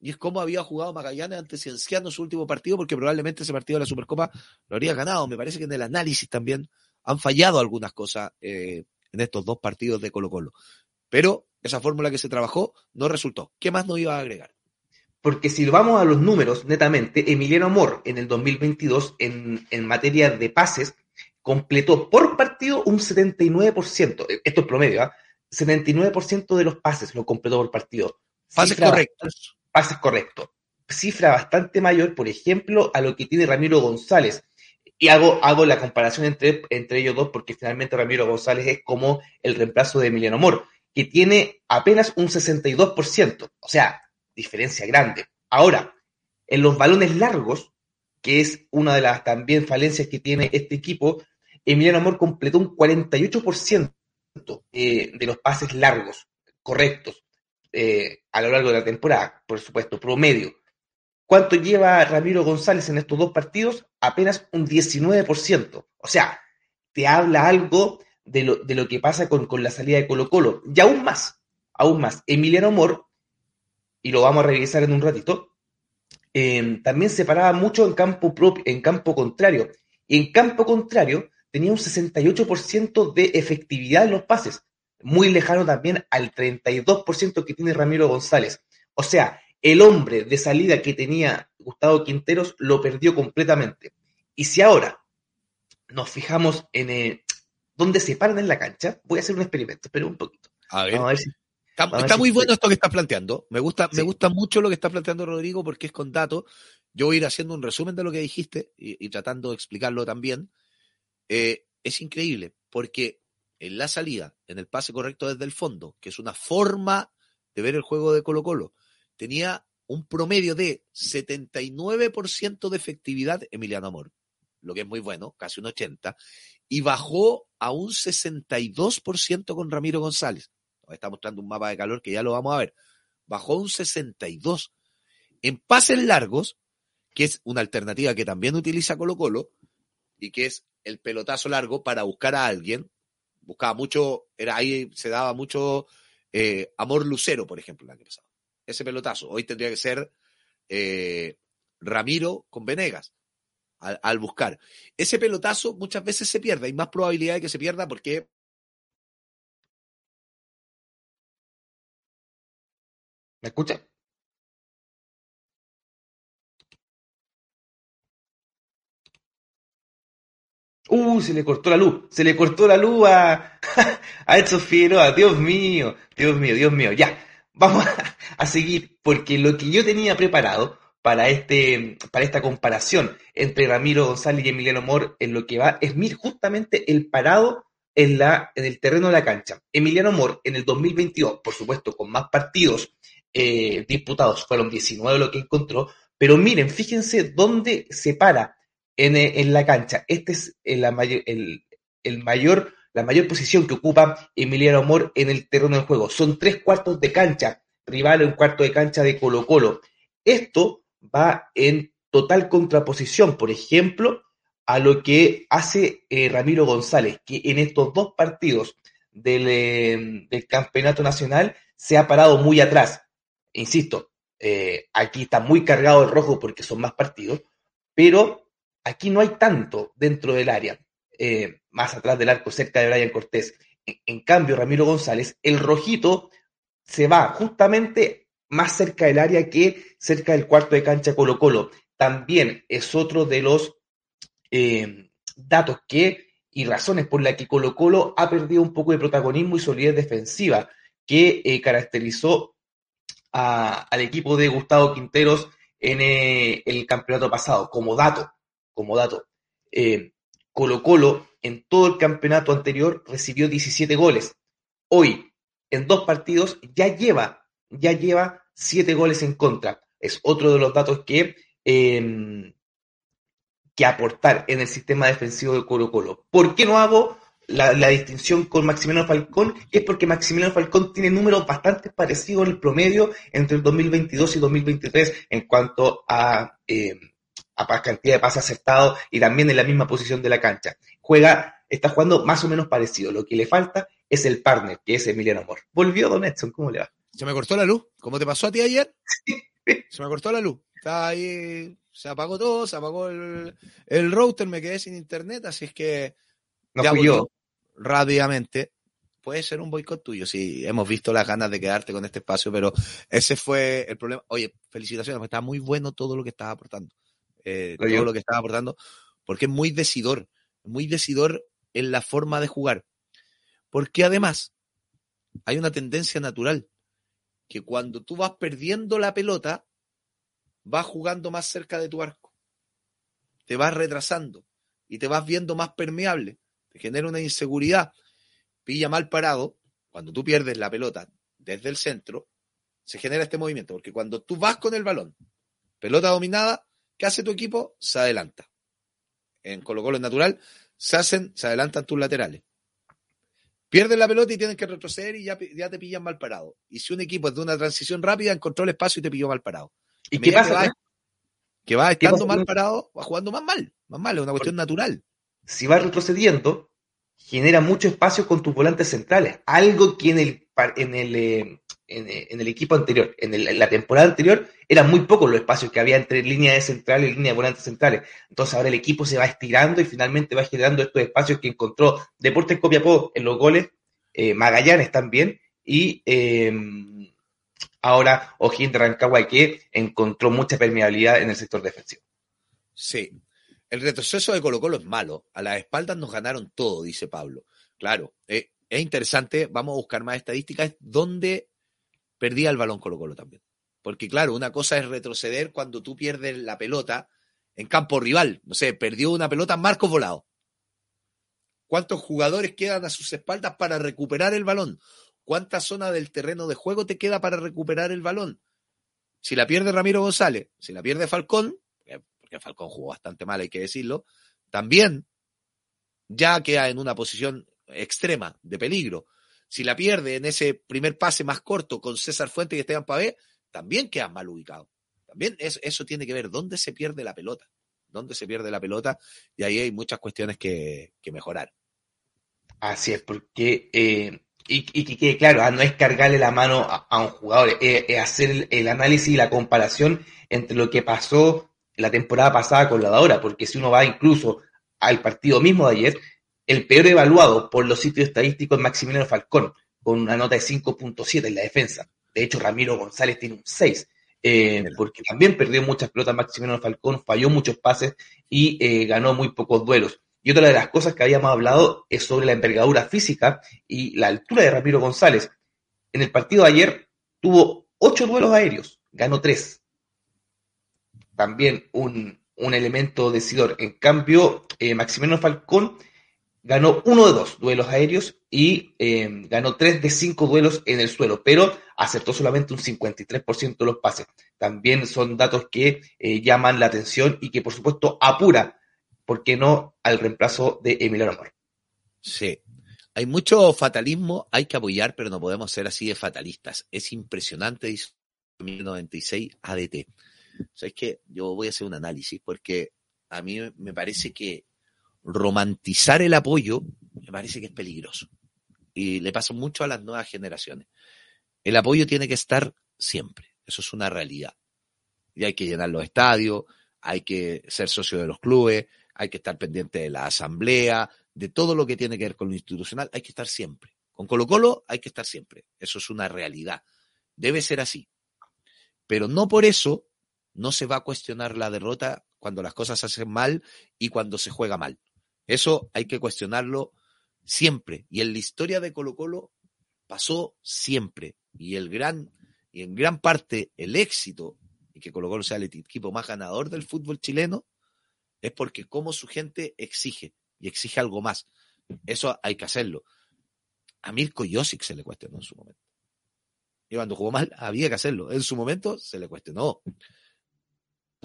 Y es cómo había jugado Magallanes ante Cienciano su último partido, porque probablemente ese partido de la Supercopa lo habría ganado. Me parece que en el análisis también han fallado algunas cosas eh, en estos dos partidos de Colo Colo. Pero esa fórmula que se trabajó no resultó. ¿Qué más nos iba a agregar? Porque si vamos a los números, netamente, Emiliano Amor en el 2022, en, en materia de pases, completó por partido un 79%. Esto es promedio, ¿ah? 79% de los pases lo completó por partido. Pases correctos. pases correctos. Cifra bastante mayor, por ejemplo, a lo que tiene Ramiro González. y hago, hago la comparación entre, entre ellos dos porque finalmente Ramiro González es como el reemplazo de Emiliano Amor, que tiene apenas un 62%, o sea, diferencia grande. Ahora, en los balones largos, que es una de las también falencias que tiene este equipo, Emiliano Amor completó un 48% eh, de los pases largos, correctos, eh, a lo largo de la temporada, por supuesto, promedio. ¿Cuánto lleva Ramiro González en estos dos partidos? Apenas un 19%. O sea, te habla algo de lo, de lo que pasa con, con, la salida de Colo Colo. Y aún más, aún más, Emiliano Amor, y lo vamos a revisar en un ratito, eh, también se paraba mucho en campo, propio, en campo contrario. Y en campo contrario tenía un 68% de efectividad en los pases, muy lejano también al 32% que tiene Ramiro González. O sea, el hombre de salida que tenía Gustavo Quinteros lo perdió completamente. Y si ahora nos fijamos en eh, dónde se paran en la cancha, voy a hacer un experimento, pero un poquito. A ver. Vamos a ver si, está, está si muy bueno esto que estás planteando. Me gusta, sí. me gusta mucho lo que está planteando Rodrigo porque es con datos. Yo voy a ir haciendo un resumen de lo que dijiste y, y tratando de explicarlo también. Eh, es increíble porque en la salida, en el pase correcto desde el fondo, que es una forma de ver el juego de Colo Colo, tenía un promedio de 79% de efectividad Emiliano Amor, lo que es muy bueno, casi un 80%, y bajó a un 62% con Ramiro González. Nos está mostrando un mapa de calor que ya lo vamos a ver. Bajó a un 62%. En pases largos, que es una alternativa que también utiliza Colo Colo, y que es el pelotazo largo para buscar a alguien, buscaba mucho, era ahí se daba mucho eh, amor lucero, por ejemplo, el año pasado ese pelotazo. Hoy tendría que ser eh, Ramiro con Venegas al, al, buscar. Ese pelotazo muchas veces se pierde. Hay más probabilidad de que se pierda porque. ¿Me escucha? Uh, se le cortó la luz. Se le cortó la luz a, a Edson Figueroa. Dios mío, Dios mío, Dios mío. Ya vamos a, seguir, porque lo que yo tenía preparado para, este, para esta comparación entre Ramiro González y Emiliano Mor en lo que va es mir justamente el parado en, la, en el terreno de la cancha. Emiliano Mor en el 2022, por supuesto, con más partidos eh, disputados, fueron 19 lo que encontró, pero miren, fíjense dónde se para en, en la cancha. Este es el, el, mayor la mayor posición que ocupa Emiliano Amor en el terreno de juego. Son tres cuartos de cancha, rival un cuarto de cancha de Colo Colo. Esto va en total contraposición, por ejemplo, a lo que hace eh, Ramiro González, que en estos dos partidos del, eh, Campeonato Nacional se ha parado muy atrás. Insisto, eh, aquí está muy cargado el rojo porque son más partidos, pero aquí no hay tanto dentro del área. Eh, más atrás del arco, cerca de Brian Cortés. En, en, cambio, Ramiro González, el rojito se va justamente más cerca del área que cerca del cuarto de cancha Colo Colo. También es otro de los eh, datos que y razones por las que Colo Colo ha perdido un poco de protagonismo y solidez defensiva que eh, caracterizó al equipo de Gustavo Quinteros en el campeonato pasado, como dato, como dato. Eh, Colo Colo en todo el campeonato anterior recibió 17 goles. Hoy, en dos partidos, ya lleva, ya lleva 7 goles en contra. Es otro de los datos que, eh, que aportar en el sistema defensivo de Colo Colo. ¿Por qué no hago la, distinción con Maximiliano Falcón? Es porque Maximiliano Falcón tiene números bastante parecidos en el promedio entre el 2022 y 2023 en cuanto a... A cantidad de pases acertados y también en la misma posición de la cancha. Juega, está jugando más o menos parecido. Lo que le falta es el partner, que es Emiliano Amor. Volvió Don Edson, ¿cómo le va? Se me cortó la luz. ¿Cómo te pasó a ti ayer? se me cortó la luz. Está ahí, se apagó todo, se apagó el, el router, me quedé sin internet, así es que no fui yo. rápidamente. Puede ser un boicot tuyo, sí, hemos visto las ganas de quedarte con este espacio, pero ese fue el problema. Oye, felicitaciones, está muy bueno todo lo que estás aportando eh, todo lo que estaba aportando, porque es muy decidor, muy decidor en la forma de jugar. Porque además hay una tendencia natural, que cuando tú vas perdiendo la pelota, vas jugando más cerca de tu arco, te vas retrasando, y te vas viendo más permeable, te genera una inseguridad, pilla mal parado, cuando tú pierdes la pelota desde el centro, se genera este movimiento, porque cuando tú vas con el balón, pelota dominada, ¿qué hace tu equipo? Se adelanta. En Colo Colo es natural, se hacen, se adelantan tus laterales. Pierden la pelota y tienen que retroceder y ya, ya te pillan mal parado. Y si un equipo es de una transición rápida, encontró el espacio y te pilló mal parado. ¿Y qué pasa? Que va, que va ¿Qué estando mal parado, va jugando más mal. Más mal, es una cuestión natural. si vas retrocediendo, genera mucho espacio con tus volantes centrales. Algo que en el, par- en el, eh, en, eh, en el equipo anterior, en, la temporada anterior, eran muy pocos los espacios que había entre línea de central y línea de volantes centrales. Entonces ahora el equipo se va estirando y finalmente va generando estos espacios que encontró Deportes Copiapó en los goles, eh, Magallanes también, y eh, ahora O'Higgins de Rancagua que encontró mucha permeabilidad en el sector defensivo. Sí. El retroceso de Colo Colo es malo. A las espaldas nos ganaron todo, dice Pablo. Claro, es interesante. Vamos a buscar más estadísticas. ¿Dónde perdía el balón Colo Colo también? Porque claro, una cosa es retroceder cuando tú pierdes la pelota en campo rival. No sé, perdió una pelota Marcos Volado. ¿Cuántos jugadores quedan a sus espaldas para recuperar el balón? ¿Cuánta zona del terreno de juego te queda para recuperar el balón? Si la pierde Ramiro González, si la pierde Falcón, eh, porque Falcón jugó bastante mal, hay que decirlo, también ya queda en una posición extrema de peligro. Si la pierde en ese primer pase más corto con César Fuentes y Esteban Pavé, también queda mal ubicado. También eso, eso tiene que ver dónde se pierde la pelota, dónde se pierde la pelota, y ahí hay muchas cuestiones que, mejorar. Así es, porque, eh, y, que quede claro, ah, no es cargarle la mano a, un jugador, es, hacer el, el análisis y la comparación entre lo que pasó la temporada pasada con la de ahora, porque si uno va incluso al partido mismo de ayer, el peor evaluado por los sitios estadísticos es Maximiliano Falcón, con una nota de 5.7 en la defensa. De hecho, Ramiro González tiene un 6, eh, porque también perdió muchas pelotas Maximiliano Falcón, falló muchos pases y eh, ganó muy pocos duelos. Y otra de las cosas que habíamos hablado es sobre la envergadura física y la altura de Ramiro González. En el partido de ayer tuvo ocho duelos aéreos, ganó tres. También un, un elemento decidor. En cambio, eh, Maximiliano Falcón ganó uno de dos duelos aéreos y eh, ganó tres de cinco duelos en el suelo, pero acertó solamente un 53% de los pases. También son datos que eh, llaman la atención y que, por supuesto, apura ¿por qué no al reemplazo de Emiliano Amor? Sí. Hay mucho fatalismo, hay que apoyar, pero no podemos ser así de fatalistas. Es impresionante, dice 1996 ADT. O sea, es que yo voy a hacer un análisis porque a mí me parece que romantizar el apoyo me parece que es peligroso. Y le pasa mucho a las nuevas generaciones. El apoyo tiene que estar siempre. Eso es una realidad. Y hay que llenar los estadios, hay que ser socio de los clubes, hay que estar pendiente de la asamblea, de todo lo que tiene que ver con lo institucional, hay que estar siempre. Con Colo Colo hay que estar siempre. Eso es una realidad. Debe ser así. Pero no por eso no se va a cuestionar la derrota cuando las cosas se hacen mal y cuando se juega mal. Eso hay que cuestionarlo siempre. Y en la historia de Colo Colo pasó siempre. Y el gran, y en gran parte el éxito, y que Colo Colo sea el equipo más ganador del fútbol chileno, es porque como su gente exige y exige algo más. Eso hay que hacerlo. A Mirko Josic se le cuestionó en su momento. Y cuando jugó mal, había que hacerlo. En su momento se le cuestionó.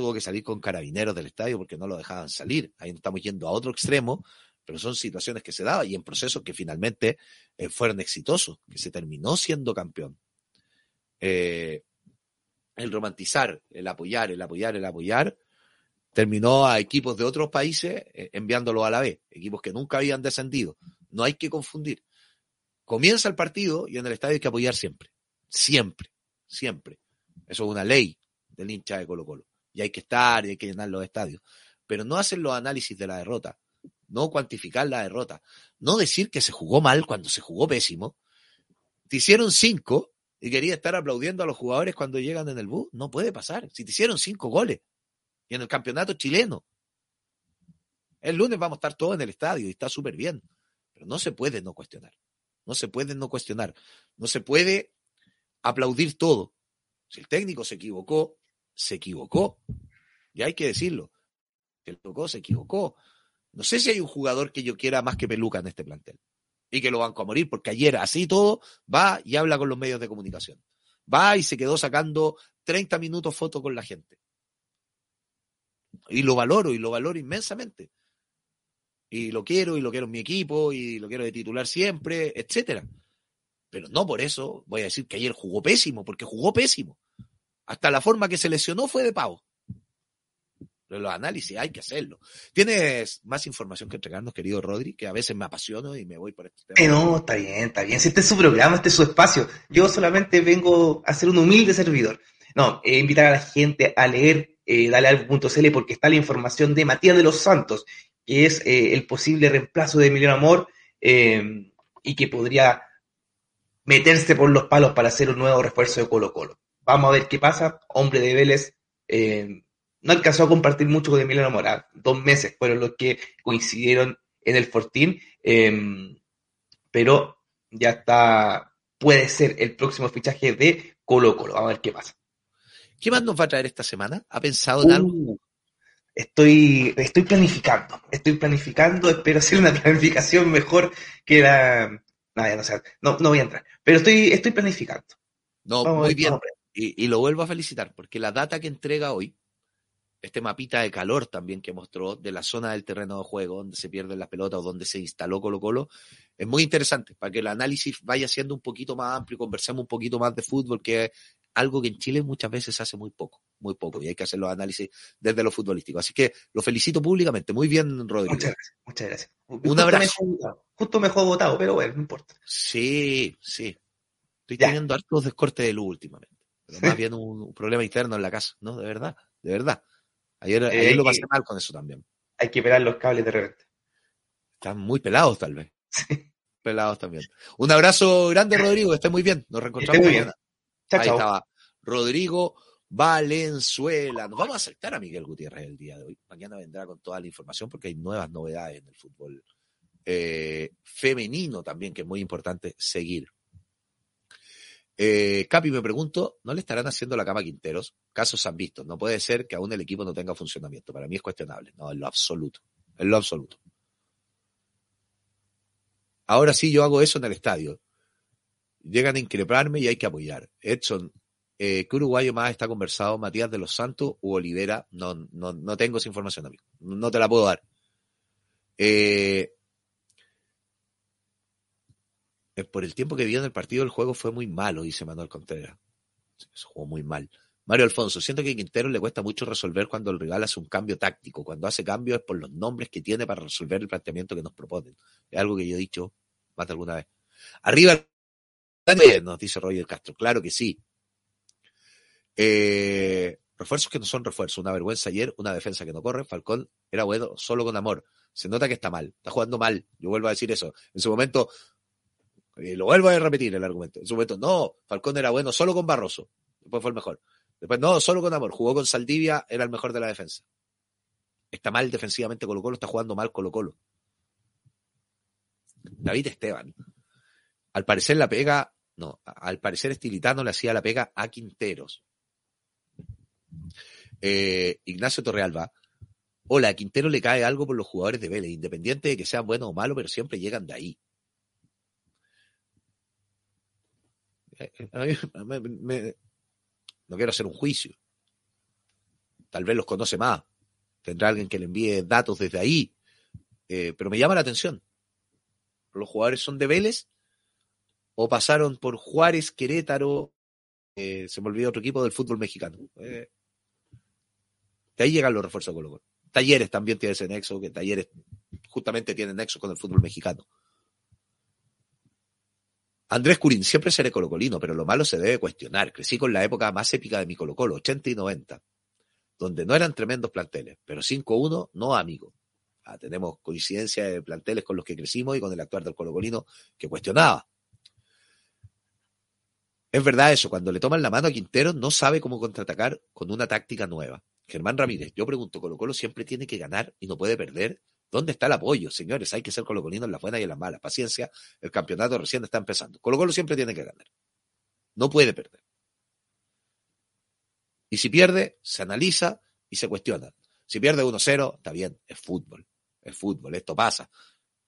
Tuvo que salir con carabineros del estadio porque no lo dejaban salir. Ahí estamos yendo a otro extremo, pero son situaciones que se daban y en procesos que finalmente eh, fueron exitosos, que se terminó siendo campeón. Eh, el romantizar, el apoyar, el apoyar, el apoyar, terminó a equipos de otros países eh, enviándolos a la B, equipos que nunca habían descendido. No hay que confundir. Comienza el partido y en el estadio hay que apoyar siempre. Siempre, siempre. Eso es una ley del hincha de Colo Colo. Y hay que estar y hay que llenar los estadios. Pero no hacer los análisis de la derrota. No cuantificar la derrota. No decir que se jugó mal cuando se jugó pésimo. Te hicieron cinco y quería estar aplaudiendo a los jugadores cuando llegan en el bus. No puede pasar. Si te hicieron cinco goles y en el campeonato chileno. El lunes vamos a estar todos en el estadio y está súper bien. Pero no se puede no cuestionar. No se puede no cuestionar. No se puede aplaudir todo. Si el técnico se equivocó, se equivocó. Y hay que decirlo. Si el tocó, se equivocó. No sé si hay un jugador que yo quiera más que Peluca en este plantel. Y que lo banco a morir, porque ayer, así todo, va y habla con los medios de comunicación. Va y se quedó sacando 30 minutos fotos con la gente. Y lo valoro, y lo valoro inmensamente. Y lo quiero, y lo quiero en mi equipo, y lo quiero de titular siempre, etcétera. Pero no por eso voy a decir que ayer jugó pésimo, porque jugó pésimo. Hasta la forma que se lesionó fue de pavo. Pero los análisis hay que hacerlo. ¿Tienes más información que entregarnos, querido Rodri? Que a veces me apasiono y me voy por este tema. No, está bien, está bien. Si este es su programa, este es su espacio. Yo solamente vengo a ser un humilde servidor. No, eh, invitar a la gente a leer eh, dalealgo.cl porque está la información de Matías de los Santos, que es eh, el posible reemplazo de Emiliano Amor eh, y que podría meterse por los palos para hacer un nuevo refuerzo de Colo Colo. Vamos a ver qué pasa. Hombre de Vélez eh, no alcanzó a compartir mucho con Emiliano Mora. Dos meses fueron los que coincidieron en el Fortín, eh, pero ya está, puede ser el próximo fichaje de Colo Colo. Vamos a ver qué pasa. ¿Qué más nos va a traer esta semana? ¿Ha pensado en algo? Uh, estoy, estoy planificando, estoy planificando, espero hacer una planificación mejor que la... No, ya no, sé, no, no voy a entrar, pero estoy, estoy planificando. No, Vamos muy bien. vamos. Y, y lo vuelvo a felicitar, porque la data que entrega hoy, este mapita de calor también que mostró de la zona del terreno de juego, donde se pierden las pelotas o donde se instaló Colo Colo, es muy interesante para que el análisis vaya siendo un poquito más amplio, conversemos un poquito más de fútbol, que es algo que en Chile muchas veces se hace muy poco, muy poco, y hay que hacer los análisis desde lo futbolístico. Así que lo felicito públicamente. Muy bien, Rodrigo. Muchas gracias, muchas gracias. Un Justo abrazo. Justo me dejó votado, pero bueno, no importa. Sí, sí. Estoy Ya. teniendo hartos descortes de luz últimamente. Pero más bien un, un problema interno en la casa, ¿no? De verdad, de verdad. Ayer, ayer lo pasé mal con eso también. Hay que pelar los cables de repente. Están muy pelados, tal vez. Pelados también. Un abrazo grande, Rodrigo. Esté muy bien. Nos reencontramos bien. mañana. Chao, Ahí chao. estaba Rodrigo Valenzuela. Nos vamos a acercar a Miguel Gutiérrez el día de hoy. Mañana vendrá con toda la información porque hay nuevas novedades en el fútbol eh, femenino también, que es muy importante seguir. Eh, Capi, me pregunto, ¿no le estarán haciendo la cama Quinteros? Casos han visto. No puede ser que aún el equipo no tenga funcionamiento. Para mí es cuestionable. No, en lo absoluto. En lo absoluto. Ahora sí yo hago eso en el estadio. Llegan a increparme y hay que apoyar. Edson, eh, ¿qué uruguayo más está conversado? ¿Matías de los Santos u Olivera? No, no, no tengo esa información, amigo. No te la puedo dar. Eh, eh, por el tiempo que vi en el partido, el juego fue muy malo, dice Manuel Contreras. Se jugó muy mal. Mario Alfonso, siento que a Quintero le cuesta mucho resolver cuando el rival hace un cambio táctico. Cuando hace cambio es por los nombres que tiene para resolver el planteamiento que nos proponen. Es algo que yo he dicho más de alguna vez. Arriba, nos dice Roger Castro. Claro que sí. Eh, refuerzos que no son refuerzos. Una vergüenza ayer, una defensa que no corre. Falcón era bueno solo con amor. Se nota que está mal. Está jugando mal. Yo vuelvo a decir eso. En su momento, lo vuelvo a repetir el argumento. En su momento, no, Falcón era bueno solo con Barroso. Después fue el mejor. Después, no, solo con amor. Jugó con Saldivia, era el mejor de la defensa. Está mal defensivamente Colo Colo, está jugando mal Colo Colo. David Esteban. Al parecer la pega, no, al parecer Estilitano le hacía la pega a Quinteros. Eh, Ignacio Torrealba. Hola, a Quintero le cae algo por los jugadores de Vélez, independiente de que sean buenos o malos, pero siempre llegan de ahí. Me- me- no quiero hacer un juicio. Tal vez los conoce más. Tendrá alguien que le envíe datos desde ahí. Eh, pero me llama la atención. ¿Los jugadores son de Vélez? ¿O pasaron por Juárez, Querétaro? eh, se me olvidó otro equipo del fútbol mexicano. Eh, de ahí llegan los refuerzos de Colo. Talleres también tiene ese nexo, que Talleres justamente tiene nexo con el fútbol mexicano. Andrés Curín, siempre seré colocolino, pero lo malo se debe cuestionar. Crecí con la época más épica de mi Colo Colo, 80 y 90, donde no eran tremendos planteles, pero 5-1, no amigo. Ah, tenemos coincidencia de planteles con los que crecimos y con el actuar del colocolino que cuestionaba. Es verdad eso, cuando le toman la mano a Quintero no sabe cómo contraatacar con una táctica nueva. Germán Ramírez, yo pregunto, Colo Colo siempre tiene que ganar y no puede perder. ¿Dónde está el apoyo? Señores, hay que ser colocolinos en las buenas y en las malas. Paciencia, el campeonato recién está empezando. Colo Colo siempre tiene que ganar. No puede perder. Y si pierde, se analiza y se cuestiona. Si pierde 1-0, está bien, es fútbol. Es fútbol, esto pasa.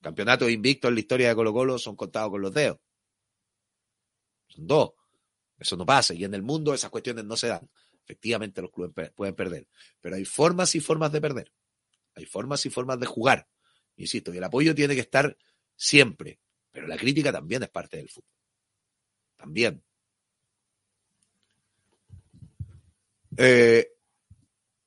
Campeonatos invictos en la historia de Colo Colo son contados con los dedos. Son dos. Eso no pasa. Y en el mundo esas cuestiones no se dan. Efectivamente los clubes pueden perder. Pero hay formas y formas de perder. Hay formas y formas de jugar. Insisto, y el apoyo tiene que estar siempre. Pero la crítica también es parte del fútbol. También. Eh,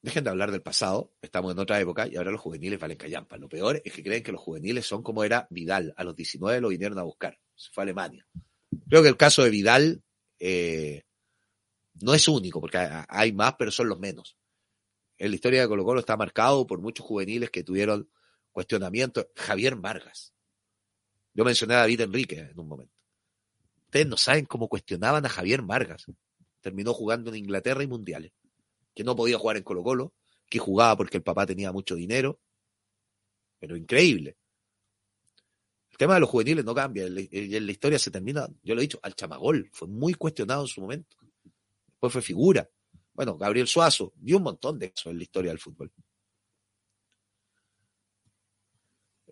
dejen de hablar del pasado. Estamos en otra época y ahora los juveniles valen callampa. Lo peor es que creen que los juveniles son como era Vidal. A los 19 lo vinieron a buscar. Se fue a Alemania. Creo que el caso de Vidal eh, no es único, porque hay hay más, pero son los menos. En la historia de Colo Colo está marcado por muchos juveniles que tuvieron cuestionamientos. Javier Vargas. Yo mencioné a David Enrique en un momento. Ustedes no saben cómo cuestionaban a Javier Vargas. Terminó jugando en Inglaterra y mundiales. Que no podía jugar en Colo Colo, que jugaba porque el papá tenía mucho dinero. Pero increíble. El tema de los juveniles no cambia. En la- historia se termina, yo lo he dicho, al chamagol. Fue muy cuestionado en su momento. Después fue figura. Bueno, Gabriel Suazo, dio un montón de eso en la historia del fútbol.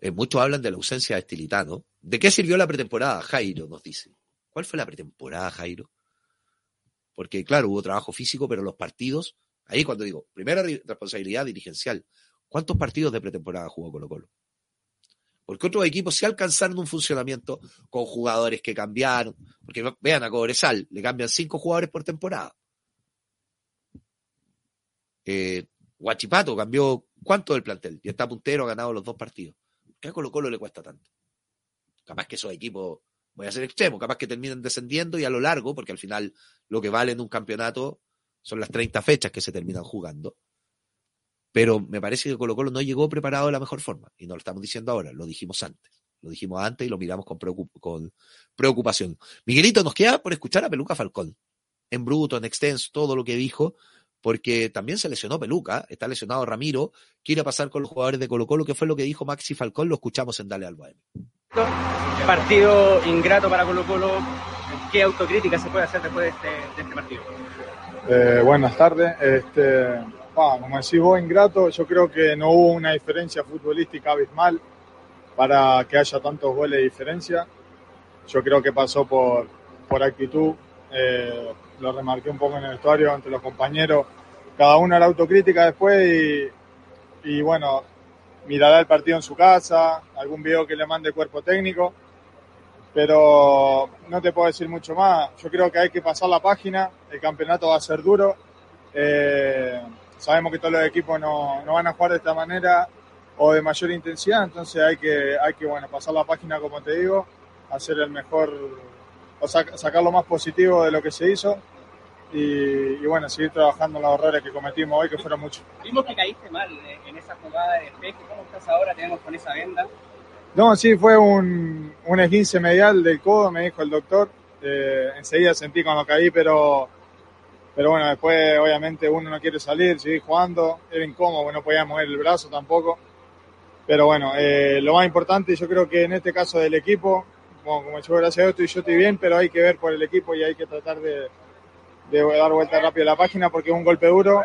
Eh, muchos hablan de la ausencia de Estilitano. ¿De qué sirvió la pretemporada? Jairo nos dice. ¿Cuál fue la pretemporada, Jairo? Porque, claro, hubo trabajo físico, pero los partidos, ahí cuando digo, primera ri- responsabilidad dirigencial, ¿cuántos partidos de pretemporada jugó Colo Colo? Porque otros equipos sí alcanzaron un funcionamiento con jugadores que cambiaron. Porque ve- vean a Cobresal, le cambian cinco jugadores por temporada. Eh, Guachipato cambió cuánto del plantel y está puntero, ha ganado los dos partidos. ¿Qué a Colo Colo le cuesta tanto? Capaz que esos equipos, voy a ser extremo, capaz que terminen descendiendo y a lo largo, porque al final lo que vale en un campeonato son las 30 fechas que se terminan jugando. Pero me parece que Colo Colo no llegó preparado de la mejor forma. Y no lo estamos diciendo ahora, lo dijimos antes. Lo dijimos antes y lo miramos con, con preocupación. Miguelito, nos queda por escuchar a Peluca Falcón. En bruto, en extenso, todo lo que dijo, porque también se lesionó Peluca, está lesionado Ramiro, quiere pasar con los jugadores de Colo Colo, que fue lo que dijo Maxi Falcón, lo escuchamos en Dale al. Partido ingrato para Colo Colo. ¿Qué autocrítica se puede hacer después de este, de este partido? Eh, buenas tardes. Este, ah, como decís vos, ingrato, yo creo que no hubo una diferencia futbolística abismal para que haya tantos goles de diferencia. Yo creo que pasó por, por actitud, eh, lo remarqué un poco en el vestuario entre los compañeros. Cada uno la autocrítica después y, bueno, mirará el partido en su casa, algún video que le mande cuerpo técnico pero no te puedo decir mucho más. Yo creo que hay que pasar la página, el campeonato va a ser duro. Eh, sabemos que todos los equipos no, no van a jugar de esta manera o de mayor intensidad, entonces hay que, hay que bueno, pasar la página, como te digo, hacer el mejor, o sac- sacar lo más positivo de lo que se hizo y, y bueno, seguir trabajando en los errores que cometimos hoy, que fueron muchos. Vimos que caíste mal eh, en esa jugada de despeje. ¿Cómo estás ahora? Tenemos con esa venda. No, sí, fue un, un esguince medial del codo, me dijo el doctor. Eh, enseguida sentí cuando caí, pero, pero bueno, después obviamente uno no quiere salir, seguir jugando. Era incómodo, no podía mover el brazo tampoco. Pero bueno, eh, lo más importante yo creo que en este caso del equipo, como, como yo gracias a Dios estoy, yo estoy bien, pero hay que ver por el equipo y hay que tratar de, de dar vuelta rápido a la página porque es un golpe duro.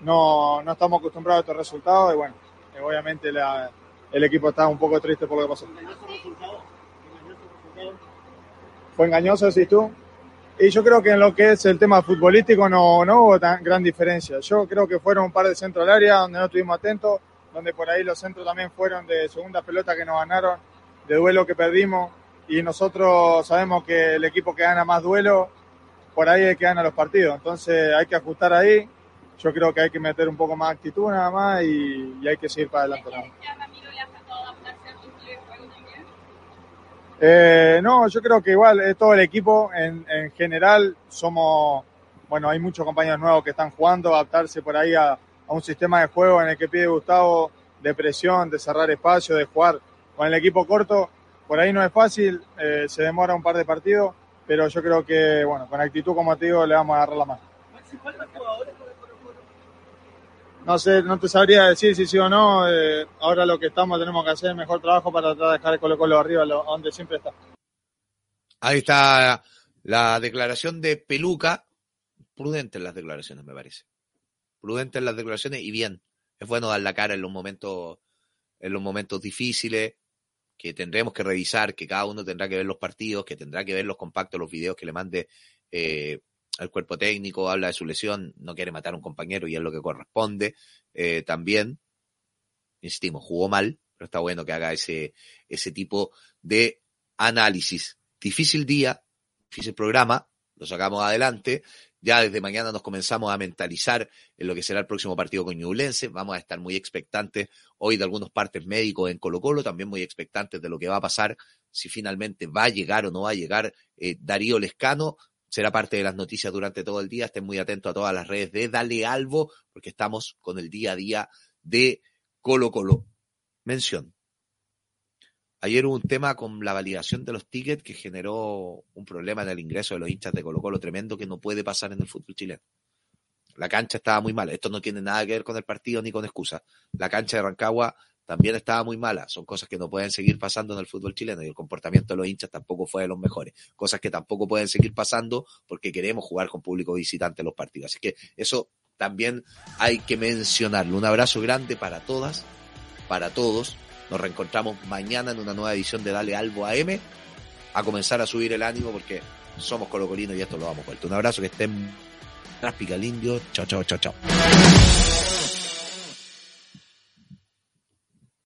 No, no estamos acostumbrados a estos resultados y bueno, obviamente el equipo está un poco triste por lo que pasó. ¿Fue engañoso, decís tú? Y yo creo que en lo que es el tema futbolístico no, no hubo tan gran diferencia. Yo creo que fueron un par de centros al área donde no estuvimos atentos, donde por ahí los centros también fueron de segunda pelota que nos ganaron, de duelo que perdimos. Y nosotros sabemos que el equipo que gana más duelo, por ahí es que gana los partidos. Entonces hay que ajustar ahí. Yo creo que hay que meter un poco más de actitud nada más y, y hay que seguir para adelante. Eh, no, yo creo que igual eh, todo el equipo en, en general somos, bueno, hay muchos compañeros nuevos que están jugando, adaptarse por ahí a, a un sistema de juego en el que pide Gustavo de presión, de cerrar espacio, de jugar con el equipo corto. Por ahí no es fácil, eh, se demora un par de partidos, pero yo creo que, bueno, con actitud, como te digo, le vamos a agarrar la mano. No sé, no te sabría decir si sí o no. eh, ahora lo que estamos tenemos que hacer el mejor trabajo para tratar de dejar el Colo Colo arriba, lo- donde siempre está. Ahí está la declaración de Peluca. Prudente en las declaraciones, me parece. Prudente en las declaraciones y bien. Es bueno dar la cara en los momentos en los momentos difíciles, que tendremos que revisar, que cada uno tendrá que ver los partidos, que tendrá que ver los compactos, los videos que le mande eh, el cuerpo técnico, habla de su lesión, no quiere matar a un compañero y es lo que corresponde. Eh, también, insistimos, jugó mal, pero está bueno que haga ese, ese tipo de análisis. Difícil día, difícil programa, lo sacamos adelante. Ya desde mañana nos comenzamos a mentalizar en lo que será el próximo partido con Ñublense. Vamos a estar muy expectantes hoy de algunos partes médicos en Colo Colo, también muy expectantes de lo que va a pasar, si finalmente va a llegar o no va a llegar eh, Darío Lescano. Será parte de las noticias durante todo el día. Estén muy atentos a todas las redes de Dale Albo, porque estamos con el día a día de Colo Colo. Mención. Ayer hubo un tema con la validación de los tickets que generó un problema en el ingreso de los hinchas de Colo Colo tremendo que no puede pasar en el fútbol chileno. La cancha estaba muy mala. Esto no tiene nada que ver con el partido ni con excusa. La cancha de Rancagua también estaba muy mala. Son cosas que no pueden seguir pasando en el fútbol chileno y el comportamiento de los hinchas tampoco fue de los mejores. Cosas que tampoco pueden seguir pasando porque queremos jugar con público visitante los partidos. Así que eso también hay que mencionarlo. Un abrazo grande para todas, para todos nos reencontramos mañana en una nueva edición de Dale Albo AM a comenzar a subir el ánimo porque somos colocolinos y esto lo vamos vuelto. Un abrazo, que estén tras Picalindio. Chao, chao, chao, chao.